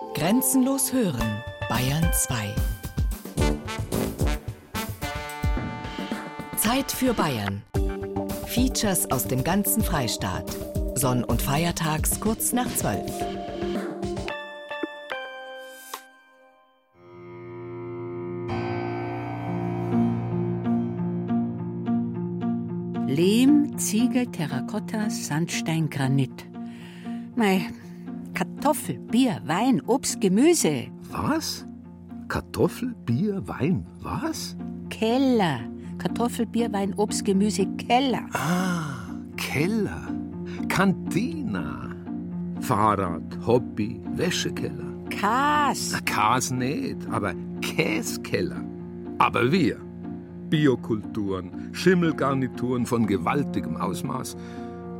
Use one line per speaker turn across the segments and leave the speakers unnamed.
Grenzenlos hören, Bayern 2. Zeit für Bayern. Features aus dem ganzen Freistaat. Sonn- und Feiertags kurz nach 12.
Lehm, Ziegel, Terrakotta, Sandstein, Granit. Mei, Kartoffel, Bier, Wein, Obst, Gemüse.
Was? Kartoffel, Bier, Wein, was?
Keller. Kartoffel, Bier, Wein, Obst, Gemüse, Keller.
Ah, Keller. Kantina. Fahrrad, Hobby, Wäschekeller.
Kas.
Na, Kas nicht, aber Käskeller. Aber wir. Biokulturen, Schimmelgarnituren von gewaltigem Ausmaß.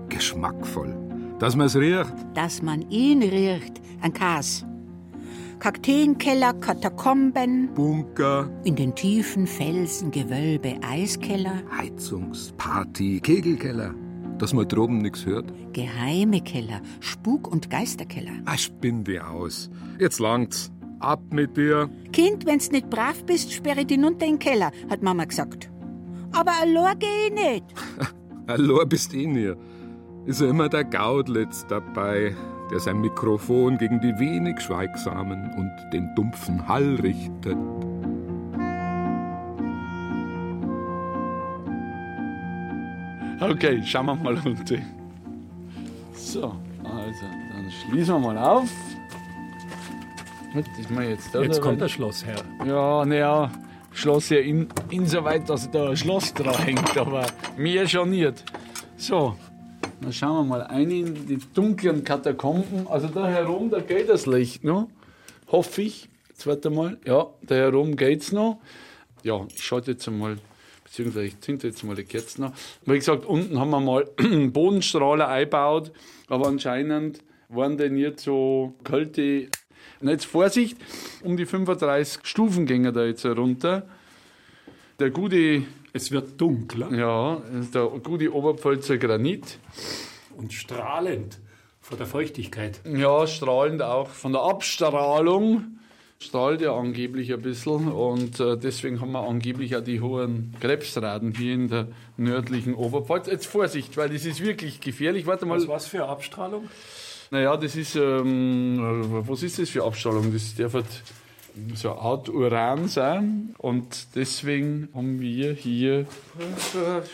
Geschmackvoll. Dass man's riecht.
Dass man ihn riecht. Ein Kas. Kakteenkeller, Katakomben.
Bunker.
In den tiefen Felsen, Gewölbe, Eiskeller.
Heizungs-, Party-, Kegelkeller. Dass man droben nichts hört.
Geheime Keller, Spuk- und Geisterkeller.
Ah, spinn die aus. Jetzt langt's. Ab mit dir.
Kind, wenn's nicht brav bist, sperre dich hinunter in den Keller, hat Mama gesagt. Aber allein geh ich nicht.
Hallo, bist in ihr. Ist ja immer der Gaudlitz dabei, der sein Mikrofon gegen die wenig Schweigsamen und den dumpfen Hall richtet.
Okay, schauen wir mal runter. So, also, dann schließen wir mal auf. Das mal jetzt da
Jetzt kommt der Schlossherr.
Ja, naja, Schloss ja in, insoweit, dass da ein Schloss dran hängt, aber mehr schon nicht. So, dann schauen wir mal ein in die dunklen Katakomben. Also da herum, da geht das Licht noch. Hoffe ich. Jetzt warte mal. Ja, da herum geht's noch. Ja, ich schalte jetzt einmal, beziehungsweise ich zünde jetzt mal die Kerzen noch. Wie gesagt, unten haben wir mal Bodenstrahler eingebaut, aber anscheinend waren die nicht so kalte. Und jetzt Vorsicht, um die 35 Stufen gehen da jetzt runter. Der gute,
Es wird dunkler
ja, der gute Oberpfälzer Granit.
und strahlend vor der Feuchtigkeit.
Ja, strahlend auch von der Abstrahlung. Strahlt ja angeblich ein bisschen und äh, deswegen haben wir angeblich auch die hohen Krebsraten hier in der nördlichen Oberpfalz. Jetzt Vorsicht, weil das ist wirklich gefährlich. Warte mal.
Was was für Abstrahlung?
Naja, das ist, ähm, was ist das für Abstrahlung? Das darf halt so eine Art Uran sein und deswegen haben wir hier,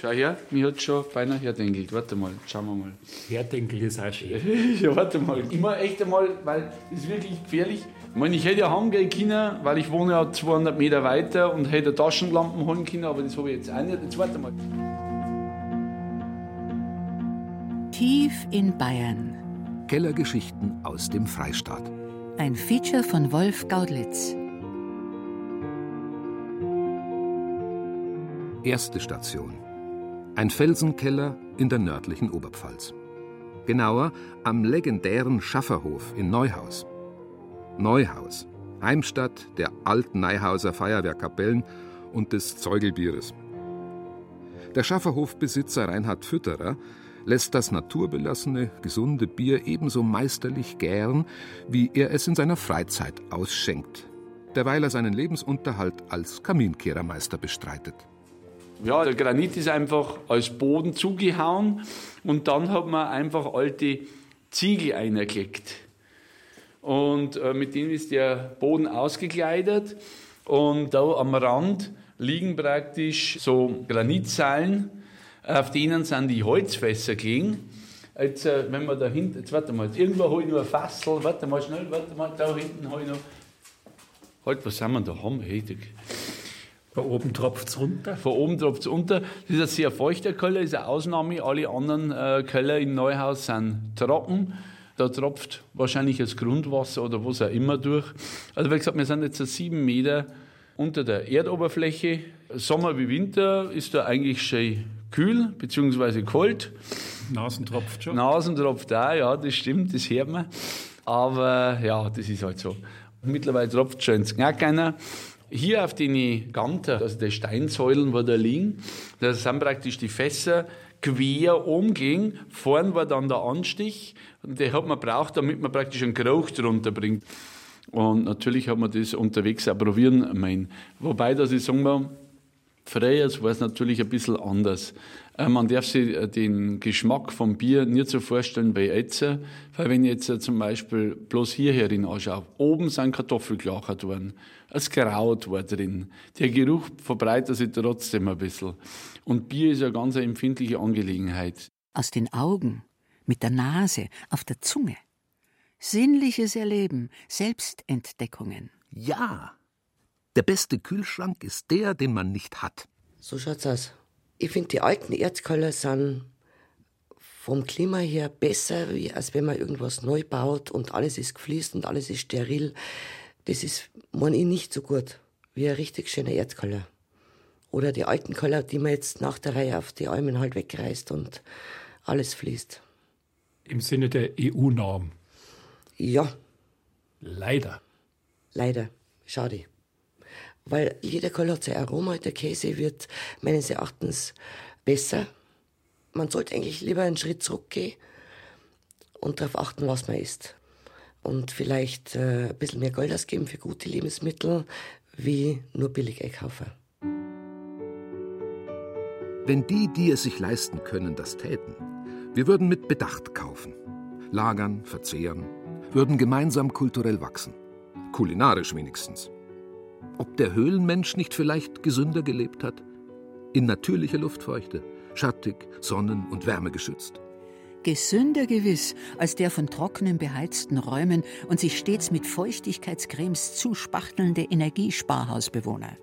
schau her, mir hat schon beinahe herdenkelt. Warte mal, schauen wir mal.
Herdenkel ist auch schön.
Ja, warte mal. Immer echt einmal, weil das ist wirklich gefährlich. Ich meine, ich hätte ja heimgehen können, weil ich wohne ja 200 Meter weiter und hätte Taschenlampen holen können, aber das habe ich jetzt auch nicht. Jetzt warte mal.
Tief in Bayern.
Kellergeschichten aus dem Freistaat.
Ein Feature von Wolf Gaudlitz.
Erste Station. Ein Felsenkeller in der nördlichen Oberpfalz. Genauer am legendären Schafferhof in Neuhaus. Neuhaus, Heimstatt der alten Neihauser Feuerwehrkapellen und des Zeugelbieres. Der Schafferhofbesitzer Reinhard Fütterer lässt das naturbelassene, gesunde Bier ebenso meisterlich gären, wie er es in seiner Freizeit ausschenkt, derweil er seinen Lebensunterhalt als Kaminkehrermeister bestreitet.
Ja, der Granit ist einfach als Boden zugehauen und dann hat man einfach alte Ziegel eingelegt. Und äh, mit denen ist der Boden ausgekleidet und da am Rand liegen praktisch so Granitseilen, auf denen sind die Holzfässer gelegen. Jetzt, äh, wenn man da hinten, jetzt warte mal, jetzt irgendwo habe ich noch ein Fassel, warte mal schnell, warte mal, da hinten habe ich noch. Halt, was sind wir da haben? Hey, da-
Da oben tropft es runter.
von oben tropft es unter. Das ist ein sehr feuchter Keller, ist eine Ausnahme. Alle anderen äh, Keller in Neuhaus sind trocken. Da tropft wahrscheinlich das Grundwasser oder was auch immer durch. Also wie gesagt, wir sind jetzt so sieben Meter unter der Erdoberfläche. Sommer wie Winter ist da eigentlich schön kühl bzw. kalt.
Nasen tropft schon.
Nasen tropft da, ja, das stimmt, das hört man. Aber ja, das ist halt so. Mittlerweile tropft schon ins Knack Hier auf den Ganter, also die Steinsäulen, wo da liegen, da sind praktisch die Fässer quer umging. Vorn war dann der Anstich und den hat man braucht, damit man praktisch einen Geruch drunter bringt. Und natürlich hat man das unterwegs auch probieren meinen. Wobei, dass ich sagen muss, früher war es natürlich ein bisschen anders. Äh, man darf sich äh, den Geschmack vom Bier nicht so vorstellen wie jetzt. Weil wenn ich jetzt zum Beispiel bloß hierher anschaue, oben sind Kartoffelklacher drin, es Kraut war drin. Der Geruch verbreitet sich trotzdem ein bisschen. Und Bier ist eine ganz empfindliche Angelegenheit.
Aus den Augen, mit der Nase, auf der Zunge. Sinnliches Erleben, Selbstentdeckungen.
Ja, der beste Kühlschrank ist der, den man nicht hat.
So schaut's aus. Ich finde, die alten Erzkeller sind vom Klima her besser, als wenn man irgendwas neu baut und alles ist gefließt und alles ist steril. Das ist, meine ich, nicht so gut wie ein richtig schöner Erzkeller. Oder die alten Keller, die man jetzt nach der Reihe auf die Almen halt wegreißt und alles fließt.
Im Sinne der EU-Norm.
Ja.
Leider.
Leider. Schade. Weil jeder Keller hat sein Aroma. Der Käse wird meines Erachtens besser. Man sollte eigentlich lieber einen Schritt zurückgehen und darauf achten, was man isst. Und vielleicht äh, ein bisschen mehr Geld ausgeben für gute Lebensmittel, wie nur billig einkaufen.
Wenn die, die es sich leisten können, das täten, wir würden mit Bedacht kaufen, lagern, verzehren, würden gemeinsam kulturell wachsen. Kulinarisch wenigstens. Ob der Höhlenmensch nicht vielleicht gesünder gelebt hat? In natürlicher Luftfeuchte, schattig, sonnen- und wärmegeschützt.
Gesünder gewiss als der von trockenen, beheizten Räumen und sich stets mit Feuchtigkeitscremes zuspachtelnde Energiesparhausbewohner.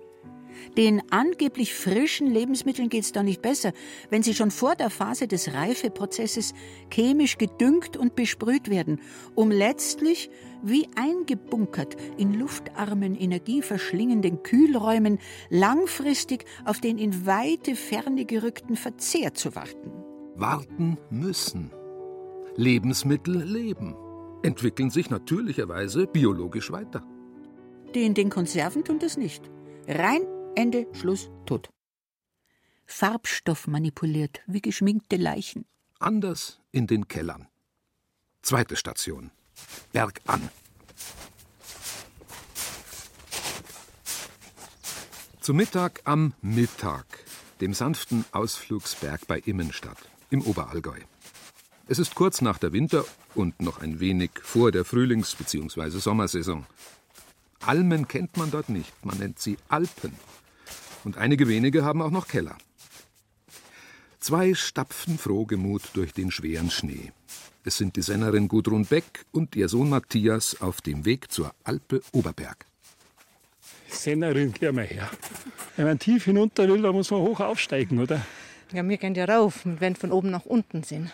Den angeblich frischen Lebensmitteln geht es da nicht besser, wenn sie schon vor der Phase des Reifeprozesses chemisch gedüngt und besprüht werden, um letztlich wie eingebunkert in luftarmen, energieverschlingenden Kühlräumen langfristig auf den in weite Ferne gerückten Verzehr zu warten.
Warten müssen. Lebensmittel leben, entwickeln sich natürlicherweise biologisch weiter.
Die in den Konserven tun das nicht. Rein Ende, Schluss, tot. Farbstoff manipuliert, wie geschminkte Leichen.
Anders in den Kellern. Zweite Station. Bergan. Zu Mittag am Mittag, dem sanften Ausflugsberg bei Immenstadt im Oberallgäu. Es ist kurz nach der Winter- und noch ein wenig vor der Frühlings- bzw. Sommersaison. Almen kennt man dort nicht, man nennt sie Alpen und einige wenige haben auch noch Keller. Zwei stapfen frohgemut durch den schweren Schnee. Es sind die Sennerin Gudrun Beck und ihr Sohn Matthias auf dem Weg zur Alpe Oberberg.
Sennerin, geh mal her. Wenn man tief hinunter will, dann muss man hoch aufsteigen, oder?
Ja, wir gehen ja rauf, wir werden von oben nach unten sehen.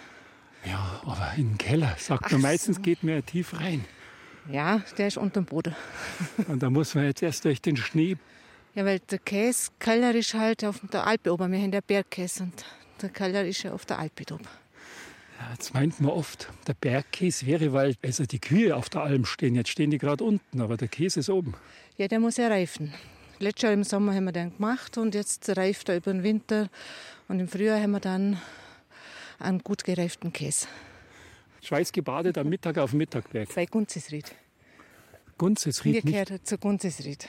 Ja, aber in den Keller, sagt
Ach
man, meistens
so.
geht man ja tief rein.
Ja, der ist unterm Boden.
Und da muss man jetzt erst durch den Schnee.
Ja, weil der Käsekeller ist halt auf der Alpe oben. Wir haben der Bergkäse und der Keller ist ja auf der Alpe oben.
Ja, Jetzt meint man oft, der Bergkäse wäre, weil also die Kühe auf der Alm stehen. Jetzt stehen die gerade unten, aber der Käse ist oben.
Ja, der muss ja reifen. Letztes Jahr im Sommer haben wir den gemacht und jetzt reift er über den Winter. Und im Frühjahr haben wir dann einen gut gereiften Käse.
Schweißgebadet am Mittag auf dem Mittagberg.
Bei Gunzesried.
Gunzesried
Wir gehören zu Gunzesried.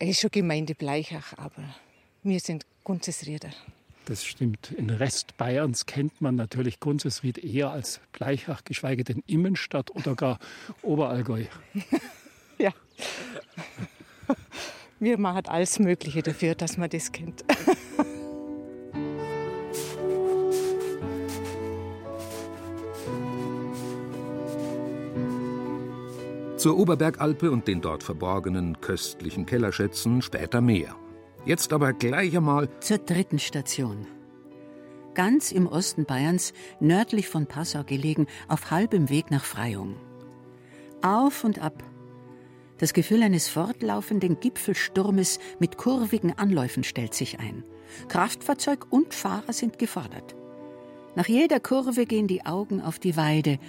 Es ist schon Gemeinde Bleichach, aber wir sind Gunzesrieder.
Das stimmt. In Rest Bayerns kennt man natürlich Gunzesried eher als Bleichach, geschweige denn Immenstadt oder gar Oberallgäu.
Ja. Wir machen alles Mögliche dafür, dass man das kennt.
Zur Oberbergalpe und den dort verborgenen köstlichen Kellerschätzen später mehr. Jetzt aber gleich einmal
Zur dritten Station. Ganz im Osten Bayerns, nördlich von Passau gelegen, auf halbem Weg nach Freyung. Auf und ab. Das Gefühl eines fortlaufenden Gipfelsturmes mit kurvigen Anläufen stellt sich ein. Kraftfahrzeug und Fahrer sind gefordert. Nach jeder Kurve gehen die Augen auf die Weide,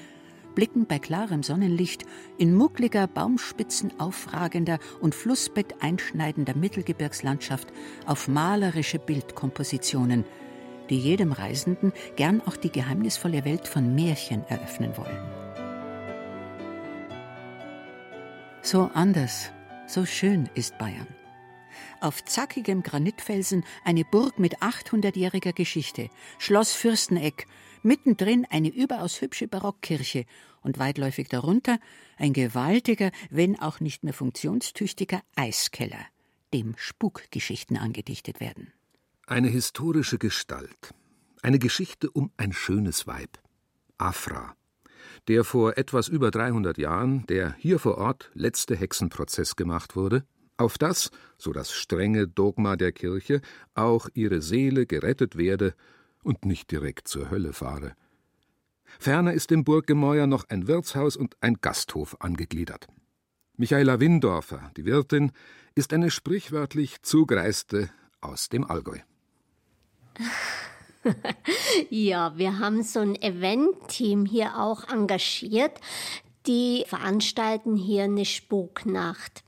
blicken bei klarem Sonnenlicht in muckliger, Baumspitzen aufragender und Flussbett einschneidender Mittelgebirgslandschaft auf malerische Bildkompositionen, die jedem Reisenden gern auch die geheimnisvolle Welt von Märchen eröffnen wollen. So anders, so schön ist Bayern. Auf zackigem Granitfelsen eine Burg mit 800-jähriger Geschichte, Schloss Fürsteneck, mittendrin eine überaus hübsche Barockkirche und weitläufig darunter ein gewaltiger, wenn auch nicht mehr funktionstüchtiger Eiskeller, dem Spukgeschichten angedichtet werden.
Eine historische Gestalt, eine Geschichte um ein schönes Weib, Afra, der vor etwas über 300 Jahren der hier vor Ort letzte Hexenprozess gemacht wurde auf das, so das strenge Dogma der Kirche, auch ihre Seele gerettet werde und nicht direkt zur Hölle fahre. Ferner ist im Burggemäuer noch ein Wirtshaus und ein Gasthof angegliedert. Michaela Windorfer, die Wirtin, ist eine sprichwörtlich Zugreiste aus dem Allgäu.
ja, wir haben so ein Event-Team hier auch engagiert. Die veranstalten hier eine Spuknacht.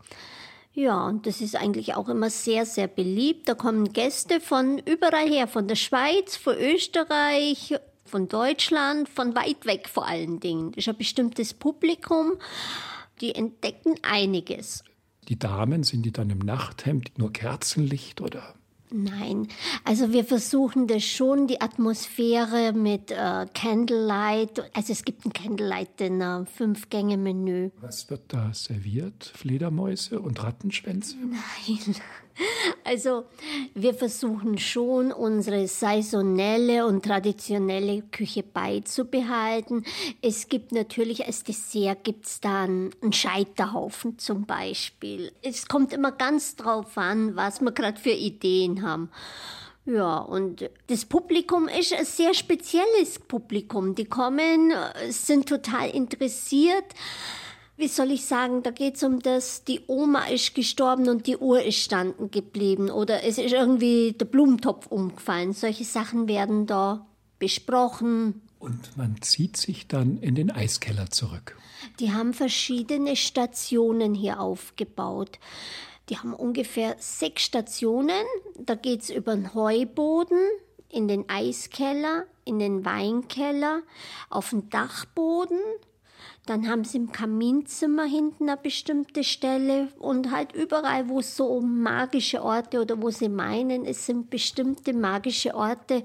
Ja, und das ist eigentlich auch immer sehr, sehr beliebt. Da kommen Gäste von überall her, von der Schweiz, von Österreich, von Deutschland, von weit weg vor allen Dingen. Das ist ein bestimmtes Publikum, die entdecken einiges.
Die Damen, sind die dann im Nachthemd, nur Kerzenlicht oder?
Nein, also wir versuchen das schon, die Atmosphäre mit äh, Candlelight. Also es gibt ein Candlelight-Dinner, Fünf-Gänge-Menü.
Was wird da serviert? Fledermäuse und Rattenschwänze?
Nein. Also wir versuchen schon, unsere saisonelle und traditionelle Küche beizubehalten. Es gibt natürlich als Dessert gibt's dann einen Scheiterhaufen zum Beispiel. Es kommt immer ganz drauf an, was wir gerade für Ideen haben. Ja, und das Publikum ist ein sehr spezielles Publikum. Die kommen, sind total interessiert wie soll ich sagen, da geht es um das, die Oma ist gestorben und die Uhr ist standen geblieben oder es ist irgendwie der Blumentopf umgefallen. Solche Sachen werden da besprochen.
Und man zieht sich dann in den Eiskeller zurück.
Die haben verschiedene Stationen hier aufgebaut. Die haben ungefähr sechs Stationen. Da geht es über den Heuboden, in den Eiskeller, in den Weinkeller, auf den Dachboden, dann haben sie im Kaminzimmer hinten eine bestimmte Stelle und halt überall, wo es so magische Orte oder wo sie meinen, es sind bestimmte magische Orte.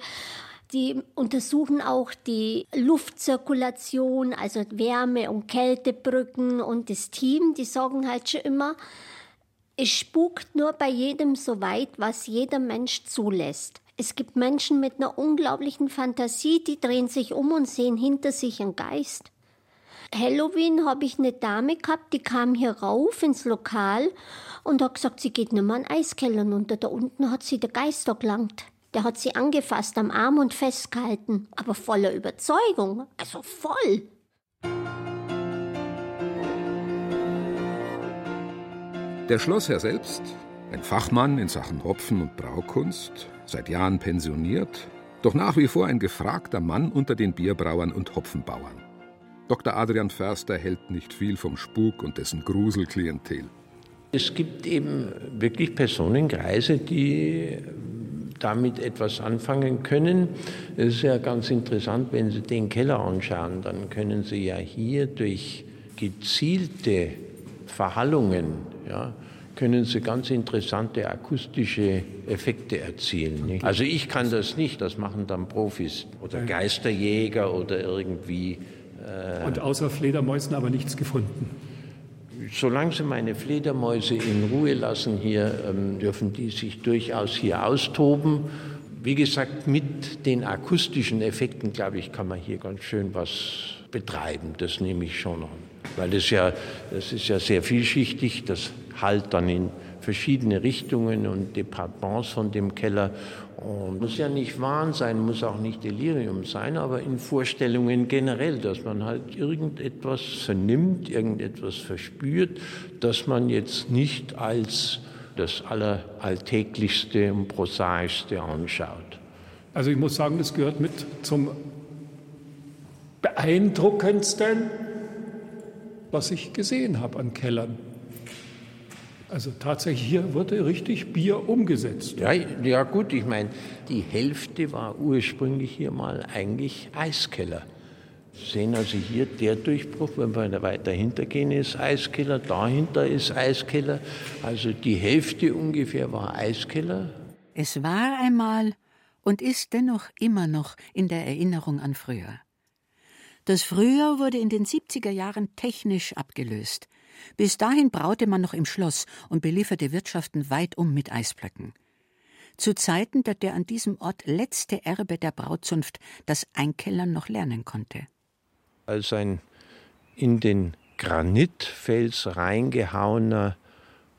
Die untersuchen auch die Luftzirkulation, also Wärme- und Kältebrücken und das Team, die sagen halt schon immer, es spukt nur bei jedem so weit, was jeder Mensch zulässt. Es gibt Menschen mit einer unglaublichen Fantasie, die drehen sich um und sehen hinter sich einen Geist. Halloween habe ich eine Dame gehabt, die kam hier rauf ins Lokal und hat gesagt, sie geht nicht mehr an Eiskeller runter. Da unten hat sie der Geist gelangt. Der hat sie angefasst am Arm und festgehalten, aber voller Überzeugung, also voll.
Der Schlossherr selbst, ein Fachmann in Sachen Hopfen- und Braukunst, seit Jahren pensioniert, doch nach wie vor ein gefragter Mann unter den Bierbrauern und Hopfenbauern. Dr. Adrian Förster hält nicht viel vom Spuk und dessen Gruselklientel.
Es gibt eben wirklich Personenkreise, die damit etwas anfangen können. Es ist ja ganz interessant, wenn Sie den Keller anschauen, dann können Sie ja hier durch gezielte Verhallungen, ja, können Sie ganz interessante akustische Effekte erzielen. Nicht? Also ich kann das nicht, das machen dann Profis oder Geisterjäger oder irgendwie
und außer Fledermäusen aber nichts gefunden.
Solange Sie meine Fledermäuse in Ruhe lassen hier, ähm, dürfen die sich durchaus hier austoben. Wie gesagt, mit den akustischen Effekten, glaube ich, kann man hier ganz schön was betreiben. Das nehme ich schon an. Weil das ja, das ist ja sehr vielschichtig. Das halt dann in verschiedene Richtungen und Departements von dem Keller. Und muss ja nicht Wahn sein, muss auch nicht Delirium sein, aber in Vorstellungen generell, dass man halt irgendetwas vernimmt, irgendetwas verspürt, das man jetzt nicht als das Alleralltäglichste und Prosaischste anschaut.
Also ich muss sagen, das gehört mit zum beeindruckendsten, was ich gesehen habe an Kellern. Also tatsächlich hier wurde richtig Bier umgesetzt.
Ja, ja gut, ich meine, die Hälfte war ursprünglich hier mal eigentlich Eiskeller. Sehen also hier der Durchbruch, wenn wir weiter hintergehen, ist Eiskeller, dahinter ist Eiskeller. Also die Hälfte ungefähr war Eiskeller.
Es war einmal und ist dennoch immer noch in der Erinnerung an früher. Das Frühjahr wurde in den 70er Jahren technisch abgelöst. Bis dahin braute man noch im Schloss und belieferte Wirtschaften weit um mit Eisblöcken. Zu Zeiten, da der an diesem Ort letzte Erbe der Brautzunft das Einkellern noch lernen konnte.
Als ein in den Granitfels reingehauener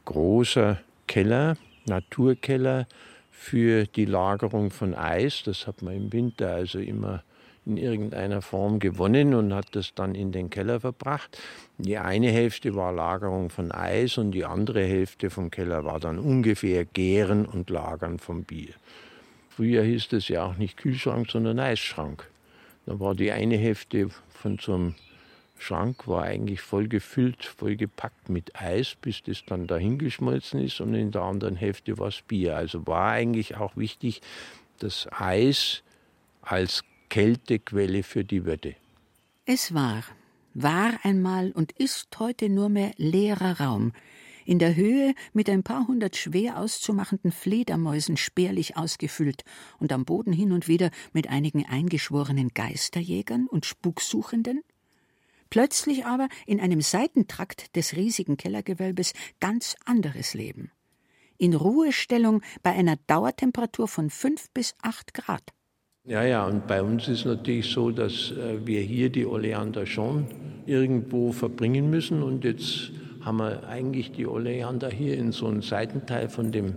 großer Keller, Naturkeller für die Lagerung von Eis. Das hat man im Winter also immer in irgendeiner Form gewonnen und hat das dann in den Keller verbracht. Die eine Hälfte war Lagerung von Eis und die andere Hälfte vom Keller war dann ungefähr Gären und Lagern vom Bier. Früher hieß das ja auch nicht Kühlschrank, sondern Eisschrank. Da war die eine Hälfte von so einem Schrank war eigentlich voll gefüllt, voll gepackt mit Eis, bis das dann dahingeschmolzen ist und in der anderen Hälfte war es Bier. Also war eigentlich auch wichtig, das Eis als Kältequelle für die Wette.
Es war, war einmal und ist heute nur mehr leerer Raum, in der Höhe mit ein paar hundert schwer auszumachenden Fledermäusen spärlich ausgefüllt und am Boden hin und wieder mit einigen eingeschworenen Geisterjägern und Spuksuchenden? Plötzlich aber in einem Seitentrakt des riesigen Kellergewölbes ganz anderes Leben. In Ruhestellung bei einer Dauertemperatur von fünf bis acht Grad.
Ja, ja, und bei uns ist natürlich so, dass äh, wir hier die Oleander schon irgendwo verbringen müssen. Und jetzt haben wir eigentlich die Oleander hier in so einem Seitenteil von dem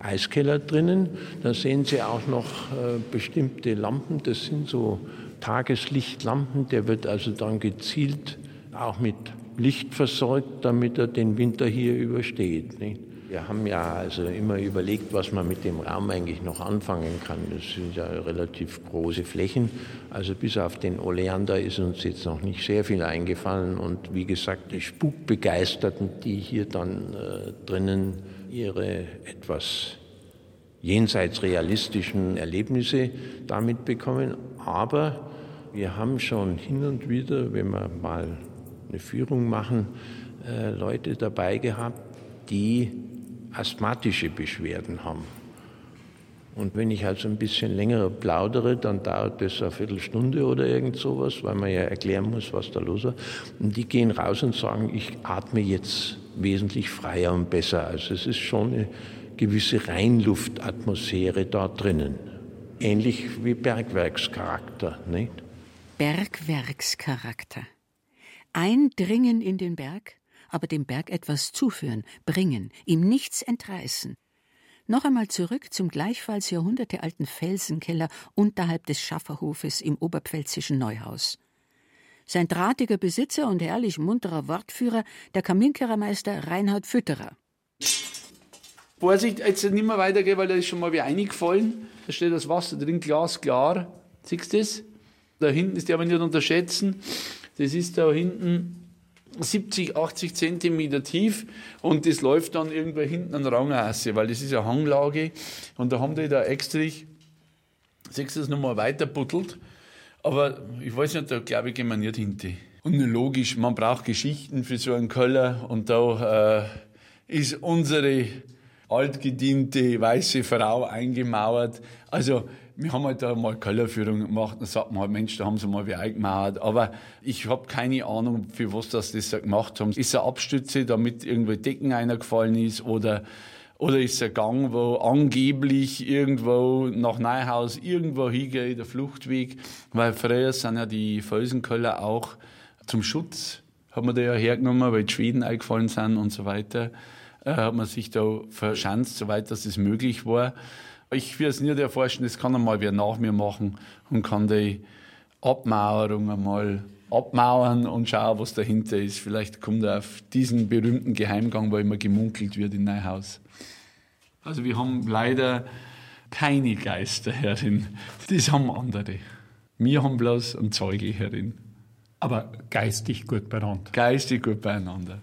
Eiskeller drinnen. Da sehen Sie auch noch äh, bestimmte Lampen. Das sind so Tageslichtlampen. Der wird also dann gezielt auch mit Licht versorgt, damit er den Winter hier übersteht. Nicht? Wir haben ja also immer überlegt, was man mit dem Raum eigentlich noch anfangen kann. Das sind ja relativ große Flächen. Also bis auf den Oleander ist uns jetzt noch nicht sehr viel eingefallen. Und wie gesagt, die Spukbegeisterten, die hier dann äh, drinnen ihre etwas jenseits realistischen Erlebnisse damit bekommen. Aber wir haben schon hin und wieder, wenn wir mal eine Führung machen, äh, Leute dabei gehabt, die asthmatische Beschwerden haben. Und wenn ich also ein bisschen länger plaudere, dann dauert das eine Viertelstunde oder irgend sowas, weil man ja erklären muss, was da los ist. Und die gehen raus und sagen, ich atme jetzt wesentlich freier und besser. Also es ist schon eine gewisse Reinluftatmosphäre da drinnen. Ähnlich wie Bergwerkscharakter, nicht?
Bergwerkscharakter. Eindringen in den Berg, aber dem Berg etwas zuführen, bringen, ihm nichts entreißen. Noch einmal zurück zum gleichfalls jahrhundertealten Felsenkeller unterhalb des Schafferhofes im oberpfälzischen Neuhaus. Sein drahtiger Besitzer und herrlich munterer Wortführer, der Kaminkehrermeister Reinhard Fütterer.
Vorsicht, jetzt nicht mehr weitergehen, weil da ist schon mal wie eingefallen. Da steht das Wasser drin, glasklar. Siehst du das? Da hinten ist die aber nicht unterschätzen. Das ist da hinten 70, 80 Zentimeter tief und das läuft dann irgendwo hinten an Rangasse, weil das ist eine Hanglage und da haben die da extra, das nochmal weiter aber ich weiß nicht, da glaube ich, gehen wir nicht hinter. Und logisch, man braucht Geschichten für so einen Keller und da äh, ist unsere altgediente weiße Frau eingemauert. Also wir haben halt da mal Kellerführung gemacht, dann sagt man halt, Mensch, da haben sie mal wie eingemauert. Aber ich habe keine Ahnung, für was das das gemacht haben. Ist eine Abstütze, damit irgendwo Decken eingefallen ist oder oder ist ein Gang, wo angeblich irgendwo nach Neuhaus irgendwo hingeht, der Fluchtweg? Weil früher sind ja die Felsenköller auch zum Schutz, haben wir da ja hergenommen, weil die Schweden eingefallen sind und so weiter. Äh, hat man sich da verschanzt, soweit das möglich war. Ich will es nicht erforschen, das kann einmal wer nach mir machen und kann die Abmauerung einmal abmauern und schauen, was dahinter ist. Vielleicht kommt er auf diesen berühmten Geheimgang, wo immer gemunkelt wird in Neuhaus. Also wir haben leider keine Geister herin. Das haben andere. Wir haben bloß einen Zeuge herin.
Aber geistig gut beieinander.
Geistig gut beieinander.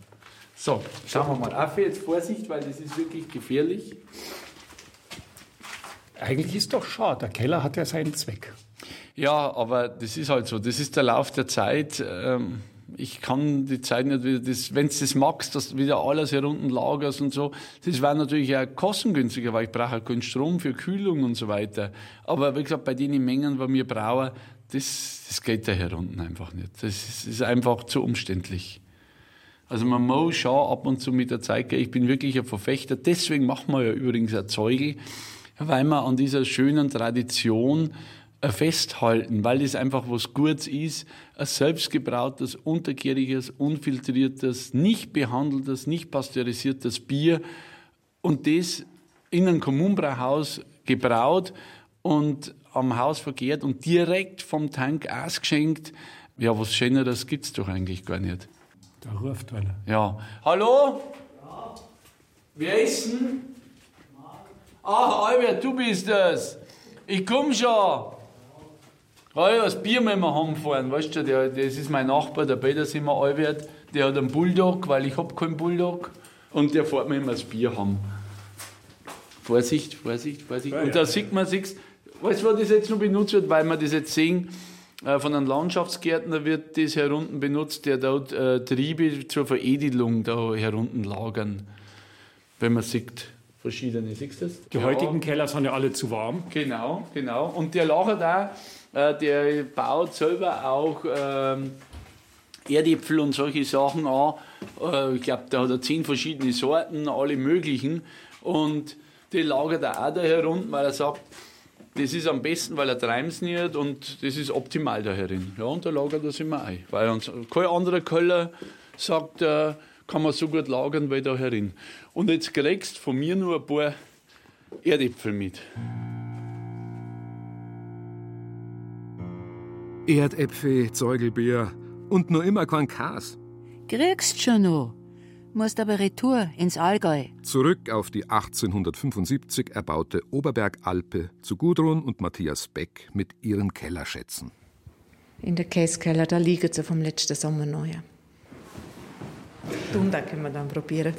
So, schauen wir mal auf. Jetzt Vorsicht, weil das ist wirklich gefährlich.
Eigentlich ist doch schade, der Keller hat ja seinen Zweck.
Ja, aber das ist halt so. Das ist der Lauf der Zeit. Ähm, ich kann die Zeit nicht wieder, wenn du das magst, dass du wieder alles hier unten lagerst und so, das wäre natürlich auch kostengünstiger, weil ich brauche auch keinen Strom für Kühlung und so weiter. Aber wie gesagt, bei den Mengen, die wir brauchen, das, das geht da hier unten einfach nicht. Das ist, ist einfach zu umständlich. Also man muss schon ab und zu mit der Zeit gehen. Ich bin wirklich ein Verfechter. Deswegen machen wir ja übrigens ein Zeugel, weil wir an dieser schönen Tradition äh, festhalten, weil es einfach was Gutes ist, ein selbstgebrautes, untergäriges, unfiltriertes, nicht behandeltes, nicht pasteurisiertes Bier und das in einem Kommunbrauhaus gebraut und am Haus verkehrt und direkt vom Tank ausgeschenkt. Ja, was Schöneres gibt's doch eigentlich gar nicht.
Da ruft einer.
Ja. Hallo? Ja. Wer ist denn? Ach, Albert, du bist es. Ich komm schon. Ja, ja, das Bier müssen wir heimfahren, weißt du, der, das ist mein Nachbar, der Peter Simmer Albert, der hat einen Bulldog, weil ich hab keinen Bulldog und der fährt mir immer das Bier haben. Vorsicht, Vorsicht, Vorsicht. Ja, und da sieht man, siehst, weißt du, wo das jetzt noch benutzt wird, weil wir das jetzt sehen, äh, von einem Landschaftsgärtner wird das herunten benutzt, der dort äh, Triebe zur Veredelung da herunten lagern, wenn man sieht verschiedene. Siehst du das?
Die ja. heutigen Keller sind ja alle zu warm.
Genau, genau. Und der lagert auch äh, der baut selber auch ähm, Erdäpfel und solche Sachen an. Äh, ich glaube, da hat er zehn verschiedene Sorten, alle möglichen. Und die lagert er auch da herunten, weil er sagt, das ist am besten, weil er treibt nicht und das ist optimal da herin. Ja, und da lagert er es immer ein. Weil uns kein anderer Keller sagt, äh, kann man so gut lagern wie da herin. Und jetzt kriegst du von mir nur ein paar Erdäpfel mit.
Erdäpfel, Zeugelbier und nur immer kein Kas.
Kriegst schon noch. Musst aber retour ins Allgäu.
Zurück auf die 1875 erbaute Oberbergalpe zu Gudrun und Matthias Beck mit ihren Kellerschätzen.
In der Käsekeller, da liegen sie vom letzten Sommer noch. Ja. Und da können wir dann probieren.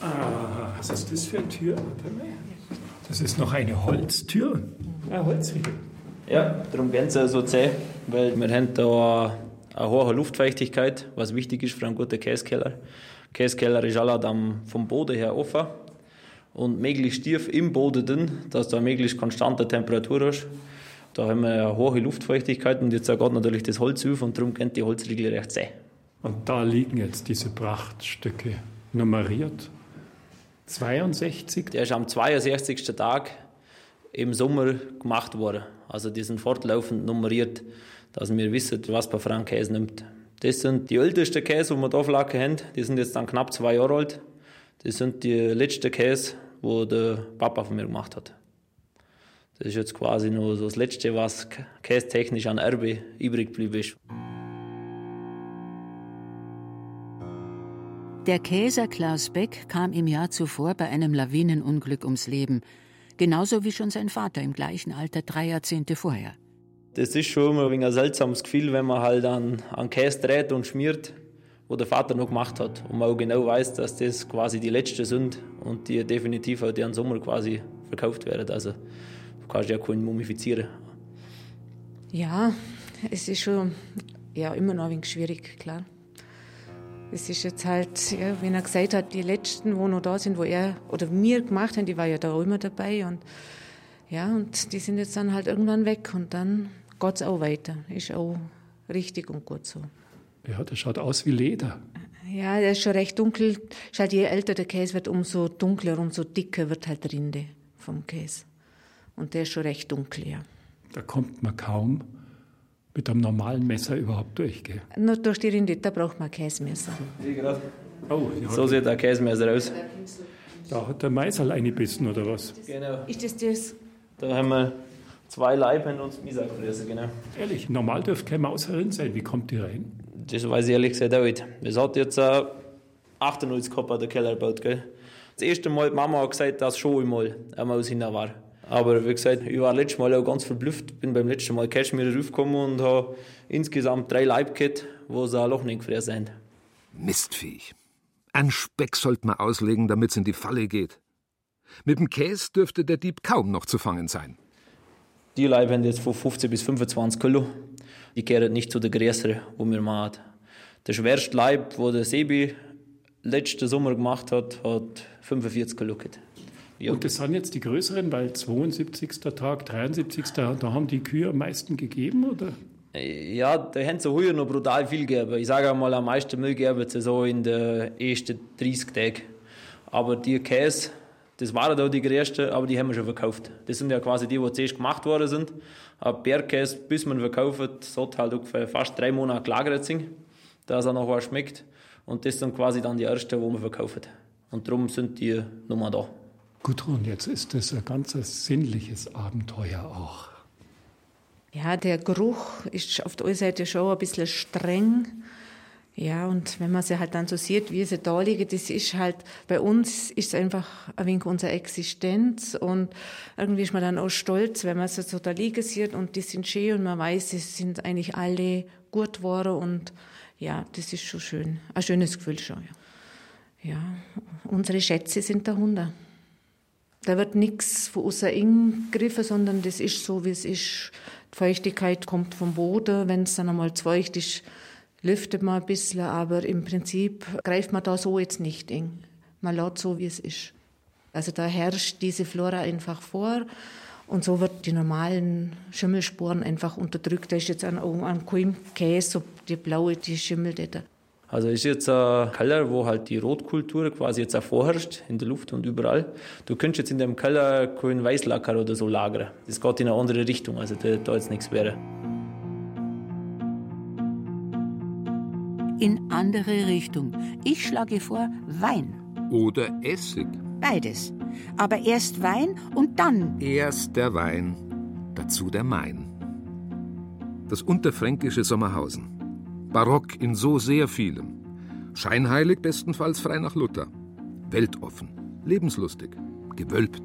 ah, was ist das für eine Tür? Das ist noch eine Holztür.
Eine Holzriegel. Ja, darum gehen sie so zäh, weil wir haben da eine hohe Luftfeuchtigkeit, was wichtig ist für einen guten Käsekeller. Käsekeller ist alle vom Boden her offen und möglichst tief im Boden drin, dass du eine möglichst konstante Temperatur hast. Da haben wir eine hohe Luftfeuchtigkeit und jetzt geht natürlich das Holz auf und darum gehen die Holzriegel recht zäh.
Und da liegen jetzt diese Prachtstücke nummeriert 62?
Der ist am 62. Tag im Sommer gemacht worden. Also die sind fortlaufend nummeriert, dass wir wissen, was bei Frank Käse nimmt. Das sind die ältesten Käse, die wir da Flagge haben. Die sind jetzt dann knapp zwei Jahre alt. Das sind die letzten Käse, die der Papa von mir gemacht hat. Das ist jetzt quasi nur so das Letzte, was kästechnisch an Erbe übrig geblieben ist.
Der Käser Klaus Beck kam im Jahr zuvor bei einem Lawinenunglück ums Leben, genauso wie schon sein Vater im gleichen Alter drei Jahrzehnte vorher.
Das ist schon immer ein, seltsames Gefühl, wenn man halt an, an Käse dreht und schmiert, wo der Vater noch gemacht hat. Und man auch genau weiß, dass das quasi die letzten sind und die definitiv auch den Sommer quasi verkauft werden. Also kannst ja keinen mumifizieren.
Ja, es ist schon ja, immer noch ein wenig schwierig, klar. Es ist jetzt halt, ja, wenn er gesagt hat, die letzten, wo noch da sind, wo er oder wir gemacht haben, die war ja da auch immer dabei und ja, und die sind jetzt dann halt irgendwann weg und dann geht es auch weiter. Ist auch richtig und gut so.
Ja, das schaut aus wie Leder.
Ja, der ist schon recht dunkel. Ist halt, je älter der Käse wird, umso dunkler, umso dicker wird halt die Rinde vom Käse. Und der ist schon recht dunkel, ja.
Da kommt man kaum mit einem normalen Messer überhaupt durchgehe.
Nur durch die Rindita braucht man Käsemesser.
Oh, so sieht ein Käsemesser aus.
Da hat der Meißel eingebissen, oder was?
Genau.
Ist das das?
Da haben wir zwei Leiben und Misagröße, genau.
Ehrlich, normal dürfte keine Maus herin sein. Wie kommt die rein?
Das weiß ich ehrlich gesagt auch nicht. Das hat jetzt äh, 98 gehabt, der Keller gebaut, gell? Das erste Mal, die Mama hat gesagt, dass schon einmal eine Maus hinein war. Aber wie gesagt, ich war letztes Mal auch ganz verblüfft. Bin beim letzten Mal Cashmere raufgekommen und habe insgesamt drei Leib gehabt, wo sie ein Loch nicht gefressen haben.
Mistviech. Ein Speck sollte man auslegen, damit es in die Falle geht. Mit dem Käse dürfte der Dieb kaum noch zu fangen sein.
Die Leibe haben jetzt von 15 bis 25 Kilo. Die gehören nicht zu der größeren, wo wir machen. Der schwerste Leib, wo der Sebi letzten Sommer gemacht hat, hat 45 Kilo gehabt.
Ja. Und das sind jetzt die größeren, weil 72. Tag, 73. da haben die Kühe am meisten gegeben, oder?
Ja, da haben sie heuer noch brutal viel gegeben. Ich sage einmal, am meisten Müll geben sie so in den ersten 30 Tagen. Aber die Käse, das waren da die größten, aber die haben wir schon verkauft. Das sind ja quasi die, die zuerst gemacht worden sind. Aber Bergkäse, bis man verkauft, sollte halt ungefähr fast drei Monate gelagert sein, dass er noch was schmeckt. Und das sind quasi dann die ersten, die wir verkaufen. Und darum sind die Nummer da.
Gudrun, jetzt ist das ein ganz sinnliches Abenteuer auch.
Ja, der Geruch ist auf der einen Seite schon ein bisschen streng. Ja, und wenn man sie halt dann so sieht, wie sie da liegen, das ist halt, bei uns ist es einfach ein wenig unsere Existenz und irgendwie ist man dann auch stolz, wenn man sie so da liegen sieht und die sind schön und man weiß, sie sind eigentlich alle gut geworden und ja, das ist schon schön. Ein schönes Gefühl schon, ja. Ja, unsere Schätze sind der Hunde. Da wird nichts von außer ingegriffen, sondern das ist so, wie es ist. Die Feuchtigkeit kommt vom Boden. Wenn es dann einmal zu feucht ist, lüftet man ein bisschen, aber im Prinzip greift man da so jetzt nicht in. Man lässt so, wie es ist. Also da herrscht diese Flora einfach vor und so wird die normalen Schimmelspuren einfach unterdrückt. Da ist jetzt an, an keinem Käse, so die blaue, die schimmelt da.
Also ist jetzt ein Keller, wo halt die Rotkultur quasi jetzt auch vorherrscht, in der Luft und überall. Du könntest jetzt in dem Keller keinen Weißlacker oder so lagern. Das geht in eine andere Richtung, also da, da jetzt nichts wäre.
In andere Richtung. Ich schlage vor Wein.
Oder Essig.
Beides. Aber erst Wein und dann.
Erst der Wein, dazu der Main. Das unterfränkische Sommerhausen. Barock in so sehr vielem. Scheinheilig bestenfalls frei nach Luther. Weltoffen, lebenslustig, gewölbt.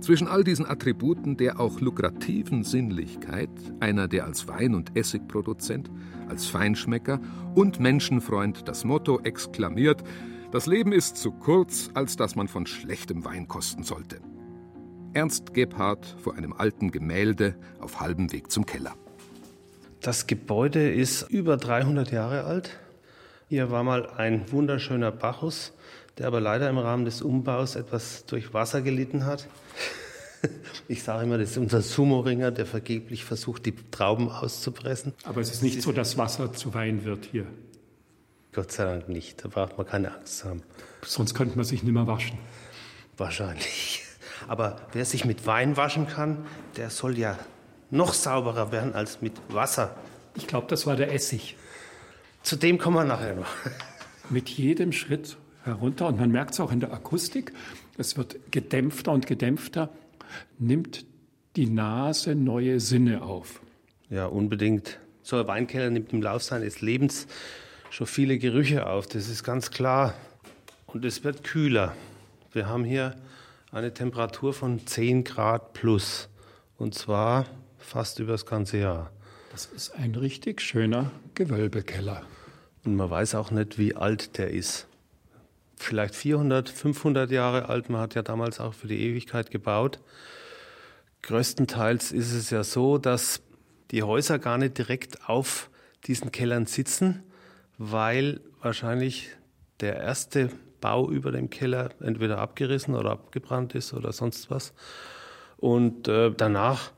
Zwischen all diesen Attributen der auch lukrativen Sinnlichkeit, einer, der als Wein- und Essigproduzent, als Feinschmecker und Menschenfreund das Motto exklamiert, das Leben ist zu kurz, als dass man von schlechtem Wein kosten sollte. Ernst Gebhardt vor einem alten Gemälde auf halbem Weg zum Keller.
Das Gebäude ist über 300 Jahre alt. Hier war mal ein wunderschöner Bacchus, der aber leider im Rahmen des Umbaus etwas durch Wasser gelitten hat. Ich sage immer, das ist unser Sumo-Ringer, der vergeblich versucht, die Trauben auszupressen.
Aber es ist nicht so, dass Wasser zu Wein wird hier.
Gott sei Dank nicht. Da braucht man keine Angst zu haben.
Sonst könnte man sich nicht mehr waschen.
Wahrscheinlich. Aber wer sich mit Wein waschen kann, der soll ja noch sauberer werden als mit Wasser.
Ich glaube, das war der Essig.
Zu dem kommen wir nachher noch.
Mit jedem Schritt herunter, und man merkt es auch in der Akustik, es wird gedämpfter und gedämpfter, nimmt die Nase neue Sinne auf.
Ja, unbedingt. So ein Weinkeller nimmt im Laufe seines Lebens schon viele Gerüche auf, das ist ganz klar. Und es wird kühler. Wir haben hier eine Temperatur von 10 Grad plus. Und zwar fast über das ganze Jahr.
Das ist ein richtig schöner Gewölbekeller.
Und man weiß auch nicht, wie alt der ist. Vielleicht 400, 500 Jahre alt. Man hat ja damals auch für die Ewigkeit gebaut. Größtenteils ist es ja so, dass die Häuser gar nicht direkt auf diesen Kellern sitzen, weil wahrscheinlich der erste Bau über dem Keller entweder abgerissen oder abgebrannt ist oder sonst was. Und äh, danach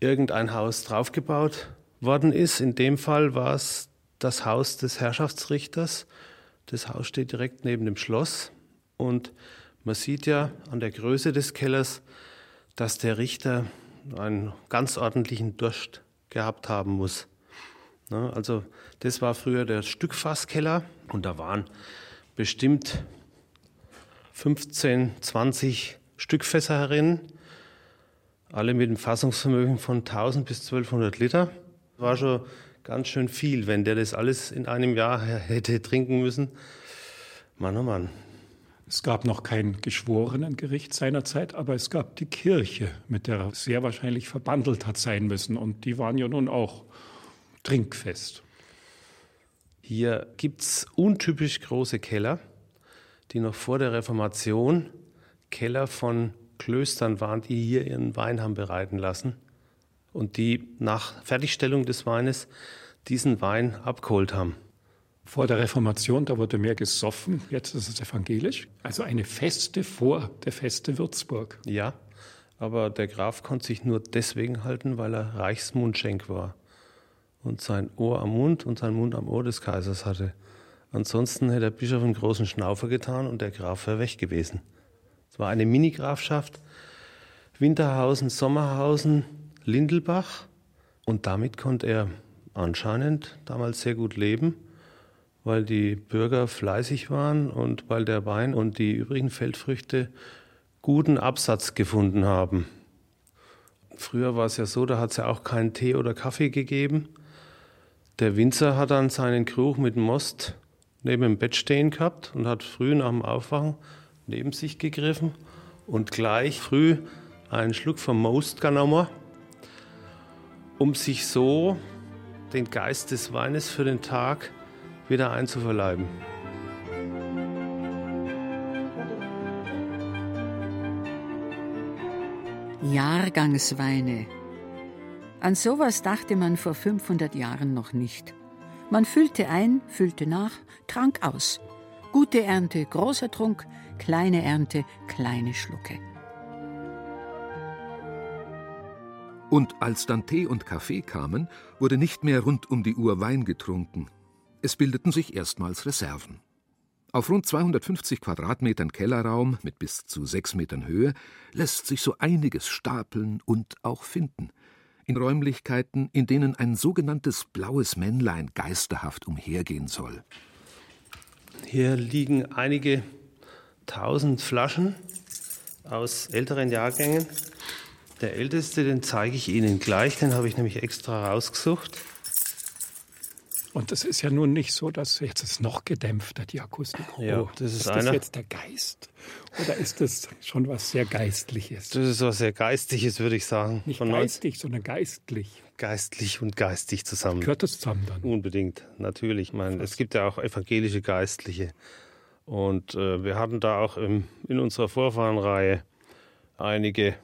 irgendein Haus draufgebaut worden ist. In dem Fall war es das Haus des Herrschaftsrichters. Das Haus steht direkt neben dem Schloss und man sieht ja an der Größe des Kellers, dass der Richter einen ganz ordentlichen Durst gehabt haben muss. Also das war früher der Stückfasskeller und da waren bestimmt 15, 20 Stückfässer herin alle mit einem Fassungsvermögen von 1000 bis 1200 Liter. War schon ganz schön viel, wenn der das alles in einem Jahr hätte trinken müssen. Mann, oh Mann.
Es gab noch kein Geschworenengericht seinerzeit, aber es gab die Kirche, mit der er sehr wahrscheinlich verbandelt hat sein müssen. Und die waren ja nun auch trinkfest.
Hier gibt es untypisch große Keller, die noch vor der Reformation Keller von Klöstern waren, die hier ihren Wein haben bereiten lassen und die nach Fertigstellung des Weines diesen Wein abgeholt haben.
Vor der Reformation, da wurde mehr gesoffen, jetzt ist es evangelisch. Also eine Feste vor der Feste Würzburg.
Ja, aber der Graf konnte sich nur deswegen halten, weil er Reichsmundschenk war und sein Ohr am Mund und sein Mund am Ohr des Kaisers hatte. Ansonsten hätte der Bischof einen großen Schnaufer getan und der Graf wäre weg gewesen. War eine Mini-Grafschaft, Winterhausen, Sommerhausen, Lindelbach und damit konnte er anscheinend damals sehr gut leben weil die Bürger fleißig waren und weil der Wein und die übrigen Feldfrüchte guten Absatz gefunden haben. Früher war es ja so, da hat es ja auch keinen Tee oder Kaffee gegeben. Der Winzer hat dann seinen Krug mit Most neben dem Bett stehen gehabt und hat früh nach dem Aufwachen neben sich gegriffen und gleich früh einen Schluck vom Most genommen, um sich so den Geist des Weines für den Tag wieder einzuverleiben.
Jahrgangsweine. An sowas dachte man vor 500 Jahren noch nicht. Man füllte ein, füllte nach, trank aus. Gute Ernte, großer Trunk, kleine Ernte, kleine Schlucke.
Und als dann Tee und Kaffee kamen, wurde nicht mehr rund um die Uhr Wein getrunken, es bildeten sich erstmals Reserven. Auf rund 250 Quadratmetern Kellerraum mit bis zu sechs Metern Höhe lässt sich so einiges stapeln und auch finden. In Räumlichkeiten, in denen ein sogenanntes blaues Männlein geisterhaft umhergehen soll.
Hier liegen einige tausend Flaschen aus älteren Jahrgängen. Der älteste, den zeige ich Ihnen gleich, den habe ich nämlich extra rausgesucht.
Und es ist ja nun nicht so, dass jetzt es noch gedämpfter, die Akustik.
Ja, oh, das ist,
ist
das
jetzt der Geist? Oder ist das schon was sehr Geistliches?
Das ist was sehr Geistliches, würde ich sagen.
Nicht Von geistig, sondern geistlich.
Geistlich und geistig zusammen.
Gehört das zusammen dann?
Unbedingt, natürlich. Ich meine, es gibt ja auch evangelische Geistliche. Und äh, wir hatten da auch im, in unserer Vorfahrenreihe einige.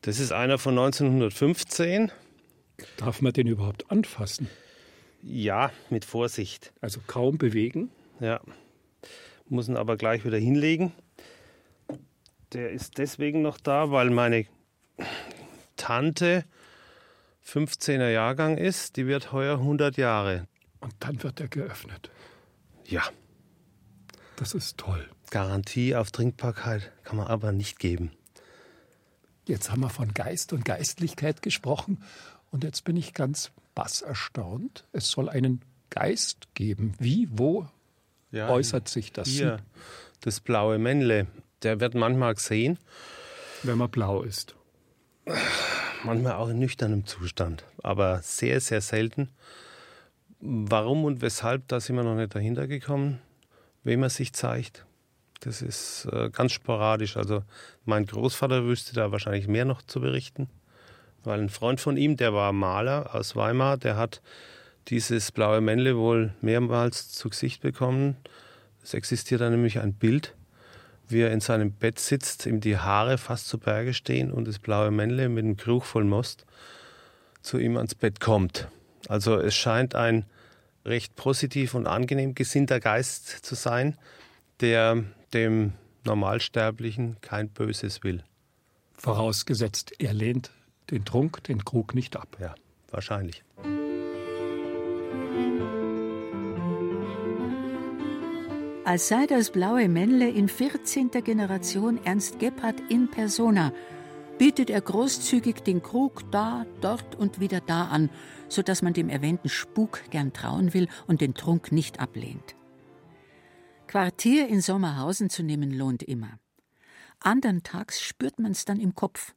Das ist einer von 1915.
Darf man den überhaupt anfassen?
Ja, mit Vorsicht.
Also kaum bewegen?
Ja. Muss ihn aber gleich wieder hinlegen. Der ist deswegen noch da, weil meine Tante 15er Jahrgang ist. Die wird heuer 100 Jahre.
Und dann wird er geöffnet.
Ja.
Das ist toll.
Garantie auf Trinkbarkeit kann man aber nicht geben.
Jetzt haben wir von Geist und Geistlichkeit gesprochen. Und jetzt bin ich ganz Bass erstaunt. Es soll einen Geist geben. Wie, wo ja, äußert sich das?
Hier, das blaue Männle. Der wird manchmal gesehen.
Wenn man blau ist.
Manchmal auch in nüchternem Zustand, aber sehr, sehr selten. Warum und weshalb, da sind wir noch nicht dahinter gekommen, wem er sich zeigt. Das ist äh, ganz sporadisch. Also mein Großvater wüsste da wahrscheinlich mehr noch zu berichten. Weil ein Freund von ihm, der war Maler aus Weimar, der hat dieses blaue Männle wohl mehrmals zu Gesicht bekommen. Es existiert da nämlich ein Bild, wie er in seinem Bett sitzt, ihm die Haare fast zu Berge stehen und das blaue Männle mit einem Krug voll Most zu ihm ans Bett kommt. Also es scheint ein recht positiv und angenehm gesinnter Geist zu sein, der dem Normalsterblichen kein Böses will.
Vorausgesetzt, er lehnt den Trunk, den Krug nicht ab.
Ja, wahrscheinlich.
Als sei das blaue Männle in 14. Generation Ernst Gebhardt in persona, bietet er großzügig den Krug da, dort und wieder da an, so dass man dem erwähnten Spuk gern trauen will und den Trunk nicht ablehnt. Quartier in Sommerhausen zu nehmen lohnt immer. Andern Tags spürt man's dann im Kopf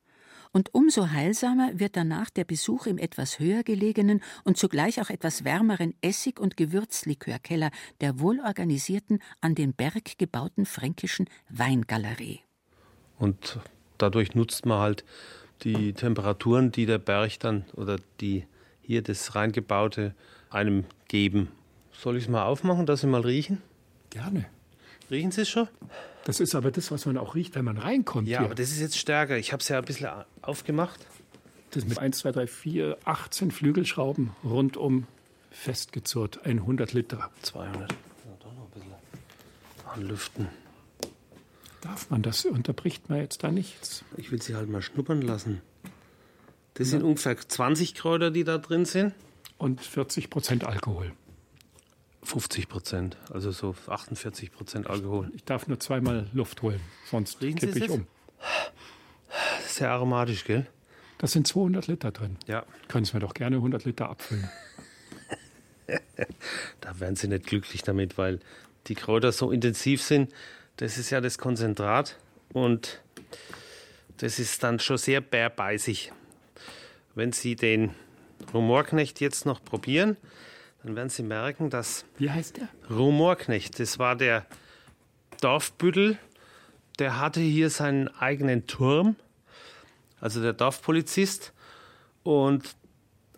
und umso heilsamer wird danach der Besuch im etwas höher gelegenen und zugleich auch etwas wärmeren Essig- und Gewürzlikörkeller der wohlorganisierten, an den Berg gebauten fränkischen Weingalerie.
Und dadurch nutzt man halt die Temperaturen, die der Berg dann oder die hier das reingebaute einem geben. Soll ich es mal aufmachen, dass Sie mal riechen?
Gerne.
Riechen Sie es schon?
Das ist aber das, was man auch riecht, wenn man reinkommt.
Ja,
hier.
aber das ist jetzt stärker. Ich habe es ja ein bisschen aufgemacht.
Das mit 1, 2, 3, 4, 18 Flügelschrauben rundum festgezurrt. 100 Liter.
200. Ja, doch noch ein bisschen anlüften.
Darf man das? Unterbricht man jetzt da nichts?
Ich will sie halt mal schnuppern lassen. Das sind ungefähr 20 Kräuter, die da drin sind.
Und 40 Prozent Alkohol.
50 Prozent, also so 48 Prozent Alkohol.
Ich darf nur zweimal Luft holen, sonst
Riechen Sie
kippe ich um.
Das ist sehr aromatisch, gell?
Da sind 200 Liter drin.
Ja.
Können Sie mir doch gerne 100 Liter abfüllen.
Da werden Sie nicht glücklich damit, weil die Kräuter so intensiv sind. Das ist ja das Konzentrat und das ist dann schon sehr bärbeißig. Wenn Sie den Rumorknecht jetzt noch probieren, dann werden Sie merken, dass
Wie heißt der?
Rumorknecht, das war der Dorfbüttel, der hatte hier seinen eigenen Turm, also der Dorfpolizist, und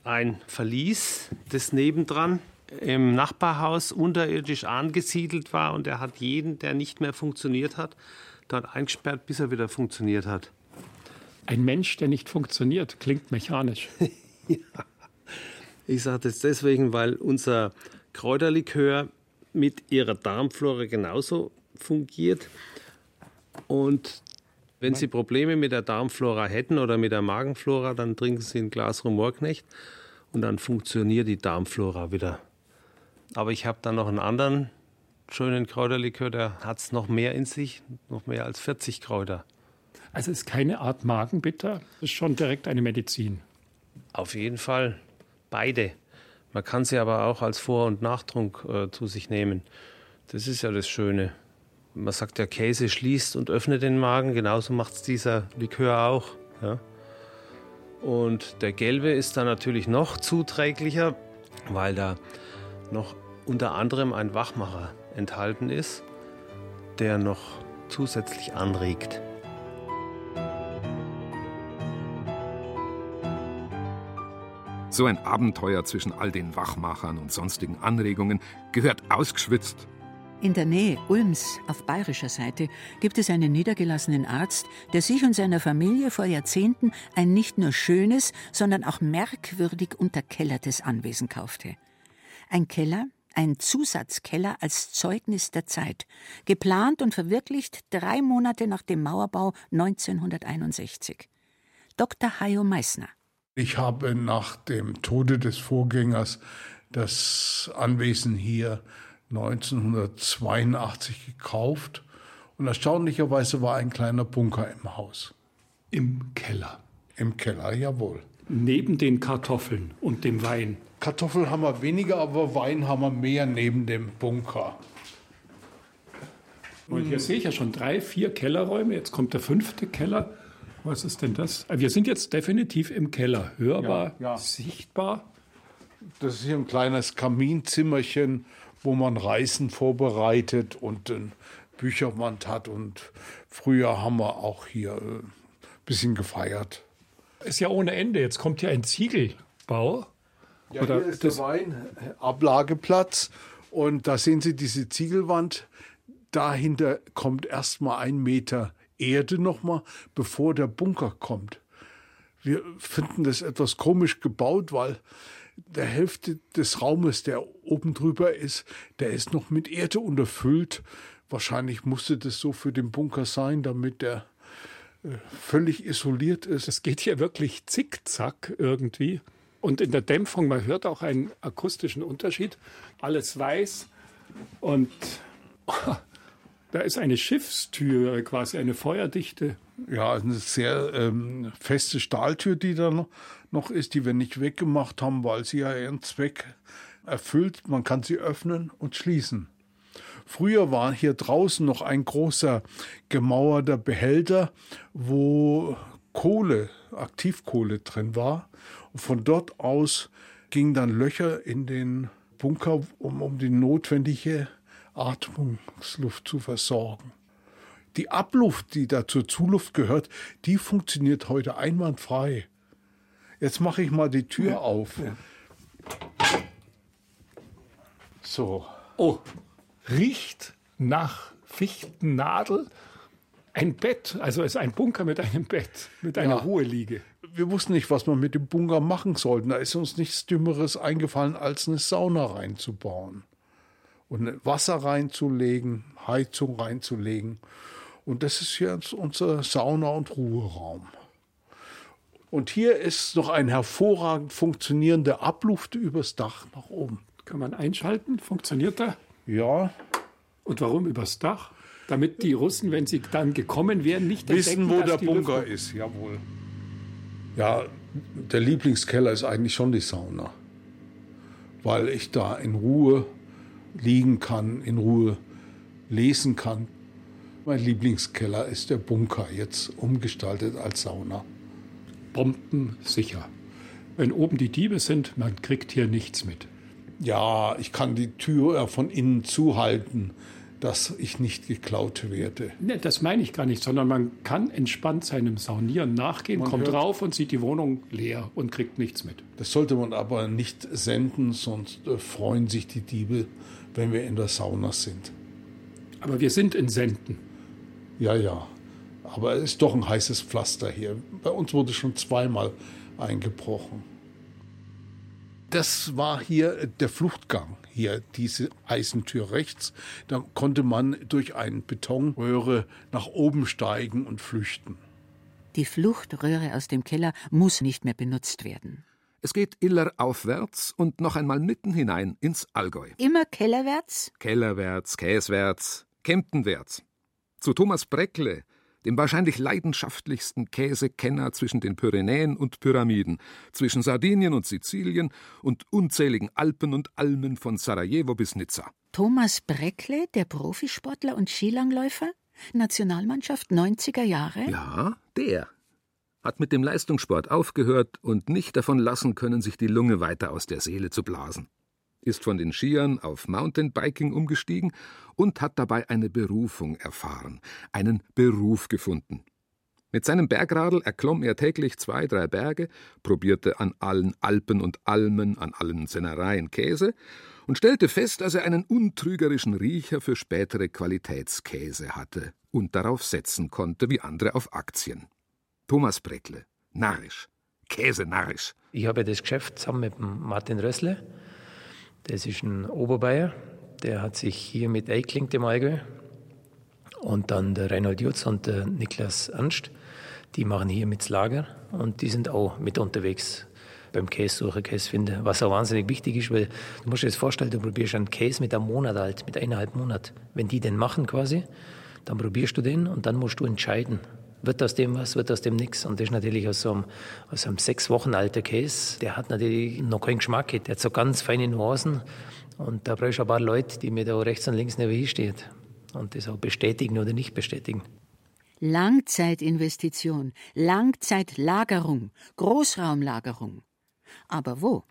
ein Verlies, das nebendran im Nachbarhaus unterirdisch angesiedelt war und er hat jeden, der nicht mehr funktioniert hat, dort eingesperrt, bis er wieder funktioniert hat.
Ein Mensch, der nicht funktioniert, klingt mechanisch.
Ich sage das deswegen, weil unser Kräuterlikör mit ihrer Darmflora genauso fungiert. Und wenn Sie Probleme mit der Darmflora hätten oder mit der Magenflora, dann trinken Sie ein Glas Rumorknecht und dann funktioniert die Darmflora wieder. Aber ich habe dann noch einen anderen schönen Kräuterlikör, der hat es noch mehr in sich, noch mehr als 40 Kräuter.
Also es ist keine Art Magenbitter, es ist schon direkt eine Medizin.
Auf jeden Fall beide. Man kann sie aber auch als Vor- und Nachtrunk äh, zu sich nehmen. Das ist ja das Schöne. Man sagt ja, Käse schließt und öffnet den Magen. Genauso macht es dieser Likör auch. Ja. Und der gelbe ist dann natürlich noch zuträglicher, weil da noch unter anderem ein Wachmacher enthalten ist, der noch zusätzlich anregt.
So ein Abenteuer zwischen all den Wachmachern und sonstigen Anregungen gehört ausgeschwitzt.
In der Nähe Ulms auf bayerischer Seite gibt es einen niedergelassenen Arzt, der sich und seiner Familie vor Jahrzehnten ein nicht nur schönes, sondern auch merkwürdig unterkellertes Anwesen kaufte. Ein Keller, ein Zusatzkeller als Zeugnis der Zeit, geplant und verwirklicht drei Monate nach dem Mauerbau 1961. Dr. Hajo Meissner.
Ich habe nach dem Tode des Vorgängers das Anwesen hier 1982 gekauft und erstaunlicherweise war ein kleiner Bunker im Haus.
Im Keller.
Im Keller, jawohl.
Neben den Kartoffeln und dem Wein.
Kartoffeln haben wir weniger, aber Wein haben wir mehr neben dem Bunker.
Und hier sehe ich ja schon drei, vier Kellerräume. Jetzt kommt der fünfte Keller. Was ist denn das? Ah, Wir sind jetzt definitiv im Keller. Hörbar,
Ja, ja.
sichtbar.
Das ist hier ein kleines Kaminzimmerchen, wo man Reisen vorbereitet und eine Bücherwand hat. Und früher haben wir auch hier äh, ein bisschen gefeiert.
Ist ja ohne Ende. Jetzt kommt hier ein Ziegelbau.
Ja,
Oder
hier ist der Weinablageplatz und da sehen Sie diese Ziegelwand. Dahinter kommt erstmal ein Meter Erde nochmal, bevor der Bunker kommt. Wir finden das etwas komisch gebaut, weil der Hälfte des Raumes, der oben drüber ist, der ist noch mit Erde unterfüllt. Wahrscheinlich musste das so für den Bunker sein, damit der äh, völlig isoliert ist.
Es geht hier wirklich zickzack irgendwie. Und in der Dämpfung, man hört auch einen akustischen Unterschied. Alles weiß und da ist eine Schiffstür, quasi eine feuerdichte.
Ja, eine sehr ähm, feste Stahltür, die da noch, ist, die wir nicht weggemacht haben, weil sie ja ihren Zweck erfüllt. Man kann sie öffnen und schließen. Früher war hier draußen noch ein großer gemauerter Behälter, wo Kohle, Aktivkohle drin war. Und von dort aus gingen dann Löcher in den Bunker, um, um die notwendige Atmungsluft zu versorgen. Die Abluft, die da zur Zuluft gehört, die funktioniert heute einwandfrei. Jetzt mache ich mal die Tür auf. So.
Oh, riecht nach Fichtennadel ein Bett, also es ist ein Bunker mit einem Bett, mit einer ja. Ruheliege.
Wir wussten nicht, was wir mit dem Bunker machen sollten. Da ist uns nichts Dümmeres eingefallen, als eine Sauna reinzubauen. Und Wasser reinzulegen, Heizung reinzulegen. Und das ist jetzt unser Sauna- und Ruheraum. Und hier ist noch ein hervorragend funktionierender Abluft übers Dach nach oben.
Kann man einschalten? Funktioniert er?
Ja.
Und warum übers Dach? Damit die Russen, wenn sie dann gekommen wären, nicht
wissen, wo der Bunker Lüftung ist. Jawohl. Ja, der Lieblingskeller ist eigentlich schon die Sauna, weil ich da in Ruhe liegen kann, in Ruhe lesen kann. Mein Lieblingskeller ist der Bunker, jetzt umgestaltet als Sauna.
Bombensicher. Wenn oben die Diebe sind, man kriegt hier nichts mit.
Ja, ich kann die Tür von innen zuhalten dass ich nicht geklaut werde.
Nee, das meine ich gar nicht, sondern man kann entspannt seinem Saunieren nachgehen, man kommt rauf und sieht die Wohnung leer und kriegt nichts mit.
Das sollte man aber nicht senden, sonst äh, freuen sich die Diebe, wenn wir in der Sauna sind.
Aber wir sind in Senden.
Ja, ja. Aber es ist doch ein heißes Pflaster hier. Bei uns wurde schon zweimal eingebrochen. Das war hier der Fluchtgang hier diese Eisentür rechts. Da konnte man durch eine Betonröhre nach oben steigen und flüchten.
Die Fluchtröhre aus dem Keller muss nicht mehr benutzt werden.
Es geht iller aufwärts und noch einmal mitten hinein ins Allgäu.
Immer kellerwärts?
Kellerwärts, Käswärts, Kemptenwärts. Zu Thomas Breckle, dem wahrscheinlich leidenschaftlichsten Käsekenner zwischen den Pyrenäen und Pyramiden, zwischen Sardinien und Sizilien und unzähligen Alpen und Almen von Sarajevo bis Nizza.
Thomas Breckle, der Profisportler und Skilangläufer? Nationalmannschaft 90er Jahre?
Ja, der. Hat mit dem Leistungssport aufgehört und nicht davon lassen können, sich die Lunge weiter aus der Seele zu blasen ist von den Skiern auf Mountainbiking umgestiegen und hat dabei eine Berufung erfahren, einen Beruf gefunden. Mit seinem Bergradl erklomm er täglich zwei, drei Berge, probierte an allen Alpen und Almen, an allen Sennereien Käse und stellte fest, dass er einen untrügerischen Riecher für spätere Qualitätskäse hatte und darauf setzen konnte, wie andere auf Aktien. Thomas Breckle, narrisch, Käse narrisch.
Ich habe das Geschäft zusammen mit Martin Rössle das ist ein Oberbayer, der hat sich hier mit eingeklinkt im Allgäu. Und dann der Reinhold Jutz und der Niklas Ernst, die machen hier mit Lager und die sind auch mit unterwegs beim Käsesuche, Käsefinden, was auch wahnsinnig wichtig ist, weil du musst dir das vorstellen, du probierst einen Käse mit einem Monat alt, mit eineinhalb Monat. Wenn die den machen quasi, dann probierst du den und dann musst du entscheiden, wird aus dem was, wird aus dem nichts. Und das ist natürlich aus so einem, aus einem sechs Wochen alten Käse, der hat natürlich noch keinen Geschmack, der hat so ganz feine Nuancen. Und da brauchst du ein paar Leute, die mir da rechts und links neben stehen und das auch bestätigen oder nicht bestätigen.
Langzeitinvestition, Langzeitlagerung, Großraumlagerung. Aber wo?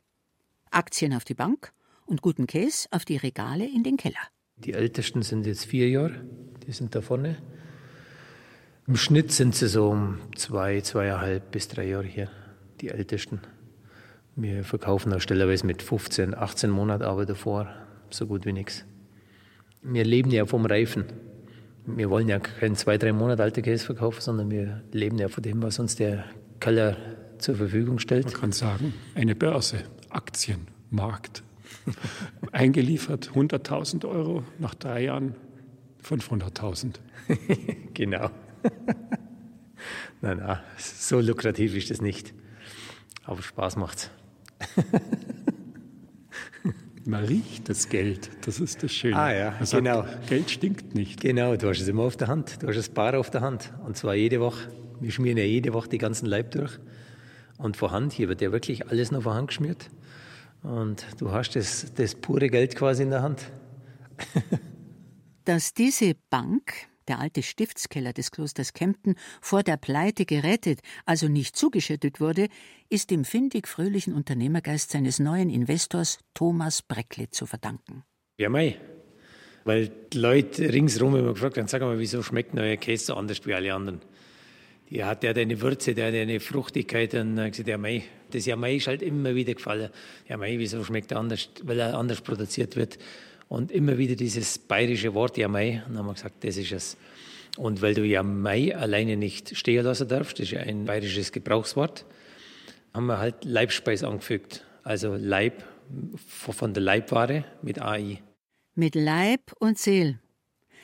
Aktien auf die Bank und guten Käse auf die Regale in den Keller.
Die ältesten sind jetzt vier Jahre, die sind da vorne. Im Schnitt sind sie so um zwei, zweieinhalb bis drei Jahre hier, die Ältesten. Wir verkaufen auch stellerweise mit 15, 18 Monaten, aber davor so gut wie nichts. Wir leben ja vom Reifen. Wir wollen ja keinen zwei, drei Monate alten Käse verkaufen, sondern wir leben ja von dem, was uns der Keller zur Verfügung stellt.
Man kann sagen, eine Börse, Aktien, Markt. Eingeliefert 100.000 Euro, nach drei Jahren 500.000.
genau. nein, nein, so lukrativ ist das nicht. Aber Spaß macht's.
Man riecht das Geld, das ist das Schöne.
Ah ja,
Man
genau.
Sagt, Geld stinkt nicht.
Genau, du hast es immer auf der Hand. Du hast das Bar auf der Hand. Und zwar jede Woche. Wir schmieren ja jede Woche die ganzen Leib durch. Und vor Hand, hier wird ja wirklich alles noch vor Hand geschmiert. Und du hast das, das pure Geld quasi in der Hand.
Dass diese Bank der alte Stiftskeller des Klosters Kempten, vor der Pleite gerettet, also nicht zugeschüttet wurde, ist dem findig fröhlichen Unternehmergeist seines neuen Investors Thomas Breckle zu verdanken.
Ja, mei. Weil die Leute ringsherum immer gefragt haben, sag mal, wieso schmeckt neuer Käse so anders wie alle anderen? Die hat ja eine Würze, der hat eine Fruchtigkeit und dann gesagt, ja mei, das ja mei ist halt immer wieder gefallen. Ja mei, wieso schmeckt er anders, weil er anders produziert wird. Und immer wieder dieses bayerische Wort Jamai. Und dann haben wir gesagt, das ist es. Und weil du Jamai alleine nicht stehen lassen darfst, das ist ein bayerisches Gebrauchswort, haben wir halt Leibspeis angefügt. Also Leib von der Leibware mit AI.
Mit Leib und Seel.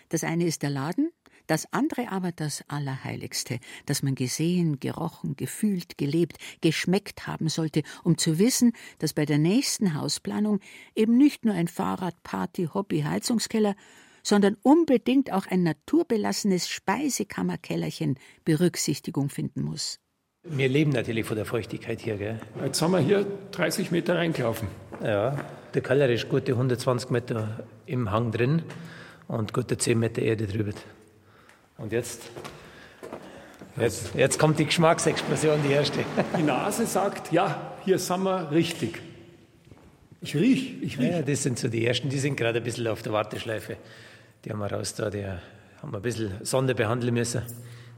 Das eine ist der Laden, das andere aber das Allerheiligste, das man gesehen, gerochen, gefühlt, gelebt, geschmeckt haben sollte, um zu wissen, dass bei der nächsten Hausplanung eben nicht nur ein Fahrrad, Party, Hobby, Heizungskeller, sondern unbedingt auch ein naturbelassenes Speisekammerkellerchen Berücksichtigung finden muss.
Wir leben natürlich von der Feuchtigkeit hier. Gell?
Jetzt haben wir hier 30 Meter reingelaufen.
Ja, der Keller ist gute 120 Meter im Hang drin und gute 10 Meter Erde drüber. Und jetzt, jetzt, jetzt kommt die Geschmacksexplosion, die erste.
Die Nase sagt, ja, hier sind wir richtig. Ich riech, ich riech.
Ja, das sind so die ersten, die sind gerade ein bisschen auf der Warteschleife. Die haben wir raus da, die haben wir ein bisschen Sonde behandeln müssen.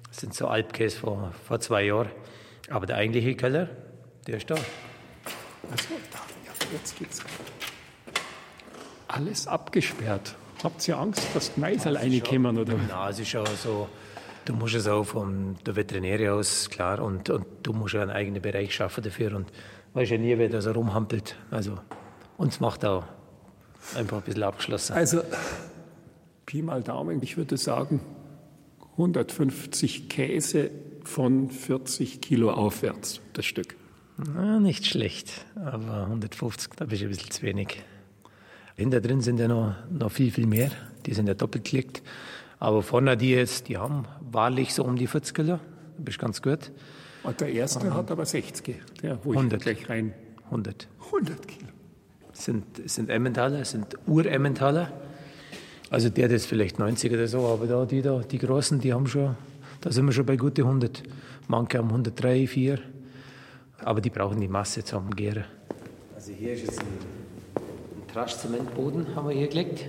Das sind so Alpkäse vor, vor zwei Jahren. Aber der eigentliche Keller, der ist da.
Achso, da. Ja, jetzt geht's. Alles abgesperrt. Habt ihr Angst, dass die Meisel reinkommen? Oder?
Nein, es ist schon so. Du musst es auch von der Veterinäre aus, klar, und, und du musst ja einen eigenen Bereich schaffen dafür. Und weißt ja nie, wer da so rumhampelt. Also, uns macht auch einfach ein bisschen abgeschlossen.
Also, Pi mal Daumen, ich würde sagen, 150 Käse von 40 Kilo aufwärts, das Stück.
Na, nicht schlecht, aber 150, da bist du ein bisschen zu wenig. Hinter drin sind ja noch, noch viel, viel mehr. Die sind ja doppelt gelegt. Aber vorne die jetzt, die haben wahrlich so um die 40 Kilo. Da bist ganz gut.
Und der erste Aha. hat aber 60, der, wo
100.
ich gleich rein.
100.
100 Kilo.
Sind, sind Emmentaler, sind Uremmentaler. Also der, das ist vielleicht 90 oder so, aber da, die da, die Großen, die haben schon, da sind wir schon bei gute 100. Manche haben 103, 4. Aber die brauchen die Masse zum Gären. Also hier ist jetzt ein Traschzementboden haben wir hier gelegt.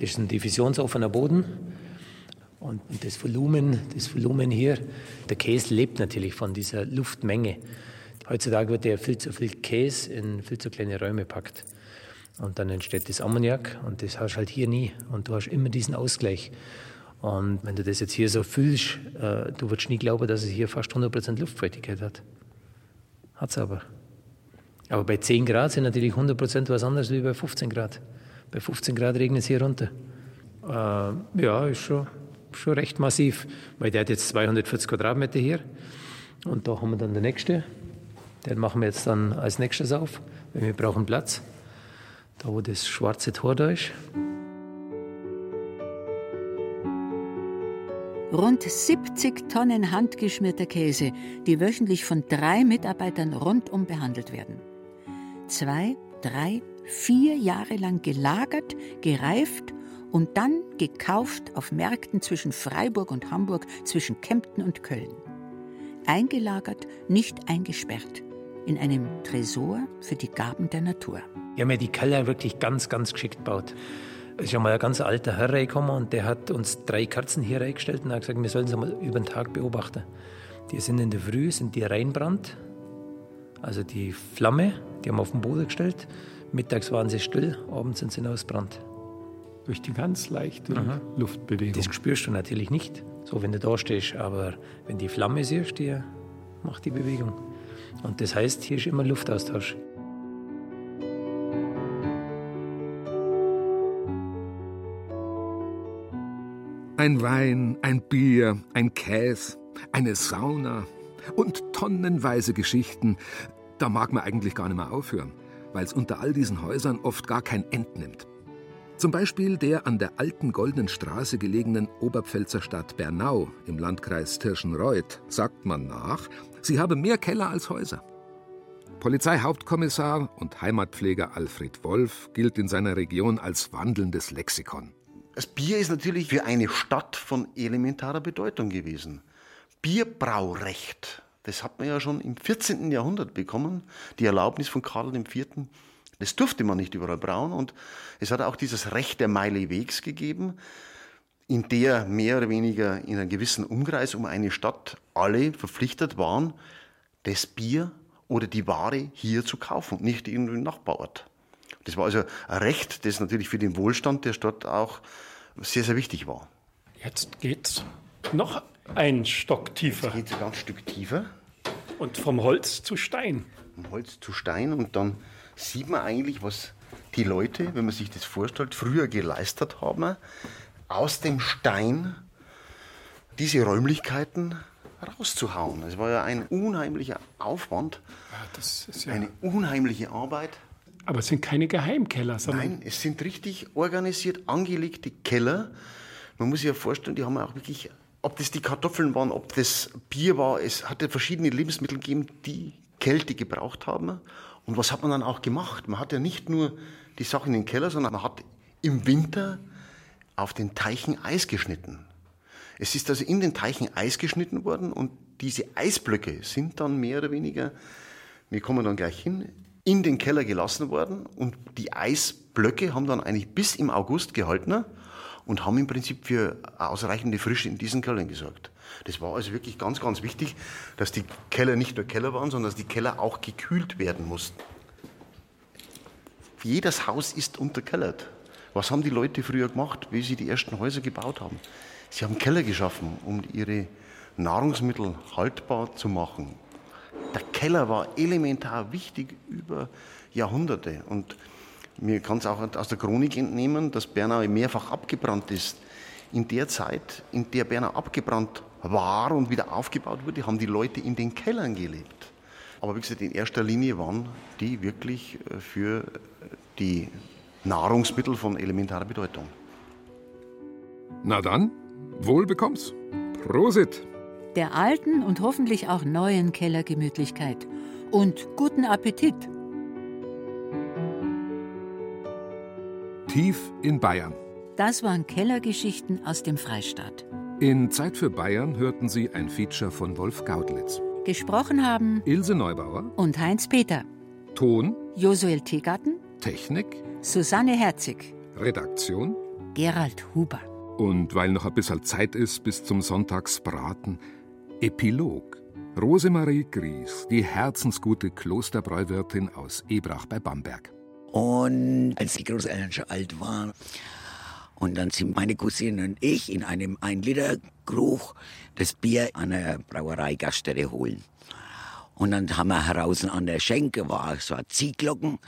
Das ist ein diffusionsoffener Boden. Und das Volumen, das Volumen hier, der Käse lebt natürlich von dieser Luftmenge. Heutzutage wird ja viel zu viel Käse in viel zu kleine Räume packt. Und dann entsteht das Ammoniak und das hast du halt hier nie. Und du hast immer diesen Ausgleich. Und wenn du das jetzt hier so fühlst, äh, du wirst nie glauben, dass es hier fast 100% Luftfeuchtigkeit hat. Hat es aber. Aber bei 10 Grad sind natürlich 100 Prozent was anderes wie bei 15 Grad. Bei 15 Grad regnet es hier runter. Äh, ja, ist schon, schon recht massiv, weil der hat jetzt 240 Quadratmeter hier. Und da haben wir dann der nächste. Den machen wir jetzt dann als nächstes auf, weil wir brauchen Platz. Da, wo das schwarze Tor da ist.
Rund 70 Tonnen handgeschmierter Käse, die wöchentlich von drei Mitarbeitern rundum behandelt werden zwei, drei, vier Jahre lang gelagert, gereift und dann gekauft auf Märkten zwischen Freiburg und Hamburg, zwischen Kempten und Köln. Eingelagert, nicht eingesperrt, in einem Tresor für die Gaben der Natur.
Wir haben ja die Keller wirklich ganz, ganz geschickt gebaut. Es ist ja mal ein ganz alter Herr reingekommen und der hat uns drei Kerzen hier reingestellt und hat gesagt, wir sollen sie mal über den Tag beobachten. Die sind in der Früh, sind die reinbrannt, also die Flamme, die haben wir auf den Boden gestellt. Mittags waren sie still, abends sind sie ausbrannt.
Durch die ganz leichte Aha. Luftbewegung.
Das spürst du natürlich nicht, so wenn du da stehst. Aber wenn die Flamme siehst, die macht die Bewegung. Und das heißt, hier ist immer Luftaustausch.
Ein Wein, ein Bier, ein Käse, eine Sauna und tonnenweise Geschichten, da mag man eigentlich gar nicht mehr aufhören, weil es unter all diesen Häusern oft gar kein End nimmt. Zum Beispiel der an der alten Goldenen Straße gelegenen Oberpfälzer Stadt Bernau im Landkreis Tirschenreuth sagt man nach, sie habe mehr Keller als Häuser. Polizeihauptkommissar und Heimatpfleger Alfred Wolf gilt in seiner Region als wandelndes Lexikon.
Das Bier ist natürlich für eine Stadt von elementarer Bedeutung gewesen. Bierbraurecht das hat man ja schon im 14. Jahrhundert bekommen, die Erlaubnis von Karl IV. Das durfte man nicht überall brauen und es hat auch dieses Recht der Meile Wegs gegeben, in der mehr oder weniger in einem gewissen Umkreis um eine Stadt alle verpflichtet waren, das Bier oder die Ware hier zu kaufen, nicht in den Nachbarort. Das war also ein Recht, das natürlich für den Wohlstand der Stadt auch sehr, sehr wichtig war.
Jetzt geht's noch ein Stock tiefer.
Jetzt geht's ein ganz Stück tiefer.
Und vom Holz zu Stein.
Vom Holz zu Stein und dann sieht man eigentlich, was die Leute, wenn man sich das vorstellt, früher geleistet haben, aus dem Stein diese Räumlichkeiten rauszuhauen. Es war ja ein unheimlicher Aufwand,
ja, ja
eine unheimliche Arbeit.
Aber es sind keine Geheimkeller, sondern.
Nein, es sind richtig organisiert angelegte Keller. Man muss sich ja vorstellen, die haben auch wirklich, ob das die Kartoffeln waren, ob das Bier war, es hatte verschiedene Lebensmittel gegeben, die Kälte gebraucht haben. Und was hat man dann auch gemacht? Man hat ja nicht nur die Sachen in den Keller, sondern man hat im Winter auf den Teichen Eis geschnitten. Es ist also in den Teichen Eis geschnitten worden und diese Eisblöcke sind dann mehr oder weniger, wir kommen dann gleich hin, in den Keller gelassen worden und die Eisblöcke haben dann eigentlich bis im August gehalten und haben im Prinzip für ausreichende Frische in diesen Kellern gesorgt. Das war also wirklich ganz, ganz wichtig, dass die Keller nicht nur Keller waren, sondern dass die Keller auch gekühlt werden mussten. Jedes Haus ist unterkellert. Was haben die Leute früher gemacht, wie sie die ersten Häuser gebaut haben? Sie haben Keller geschaffen, um ihre Nahrungsmittel haltbar zu machen. Der Keller war elementar wichtig über Jahrhunderte. Und mir kann es auch aus der Chronik entnehmen, dass Bernau mehrfach abgebrannt ist. In der Zeit, in der Bernau abgebrannt war und wieder aufgebaut wurde, haben die Leute in den Kellern gelebt. Aber wie gesagt, in erster Linie waren die wirklich äh, für die Nahrungsmittel von elementarer Bedeutung.
Na dann, wohl bekomm's. Prosit!
Der alten und hoffentlich auch neuen Kellergemütlichkeit. Und guten Appetit!
Tief in Bayern.
Das waren Kellergeschichten aus dem Freistaat.
In Zeit für Bayern hörten Sie ein Feature von Wolf Gaudlitz.
Gesprochen haben
Ilse Neubauer
und Heinz Peter.
Ton
Josuel Tegarten.
Technik
Susanne Herzig.
Redaktion
Gerald Huber.
Und weil noch ein bisschen Zeit ist bis zum Sonntagsbraten, Epilog. Rosemarie Gries, die herzensgute Klosterbräuwirtin aus Ebrach bei Bamberg.
Und als die Großeltern schon alt waren, und dann sind meine Cousine und ich in einem 1-Liter-Krug das Bier an der Brauerei-Gaststätte holen. Und dann haben wir heraus an der Schenke, war so ein Ziehglocken,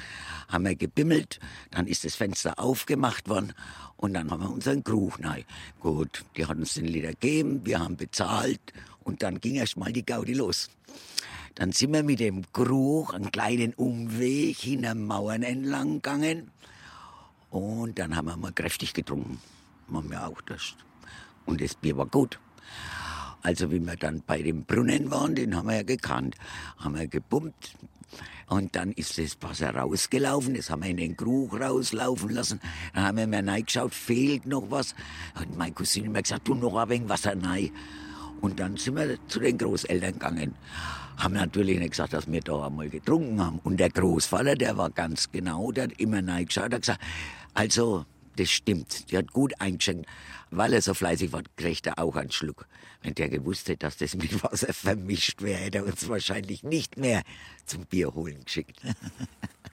haben wir gebimmelt, dann ist das Fenster aufgemacht worden und dann haben wir unseren Krug rein. Gut, die hat uns den Liter gegeben, wir haben bezahlt und dann ging erst mal die Gaudi los. Dann sind wir mit dem Krug einen kleinen Umweg hinter Mauern entlang gegangen und dann haben wir mal kräftig getrunken. Haben wir auch das. Und das Bier war gut. Also wie wir dann bei dem Brunnen waren, den haben wir ja gekannt, haben wir gepumpt. Und dann ist das Wasser rausgelaufen, das haben wir in den Krug rauslaufen lassen. Dann haben wir mir reingeschaut, fehlt noch was. Und meine Cousine mir gesagt, tu noch ein wenig Wasser rein. Und dann sind wir zu den Großeltern gegangen. Haben natürlich nicht gesagt, dass wir da einmal getrunken haben. Und der Großvater, der war ganz genau, der hat immer reingeschaut, hat gesagt, also, das stimmt, die hat gut eingeschenkt. Weil er so fleißig war, kriegt er auch einen Schluck. Wenn der gewusst hätte, dass das mit Wasser vermischt wäre, hätte er uns wahrscheinlich nicht mehr zum Bier holen geschickt.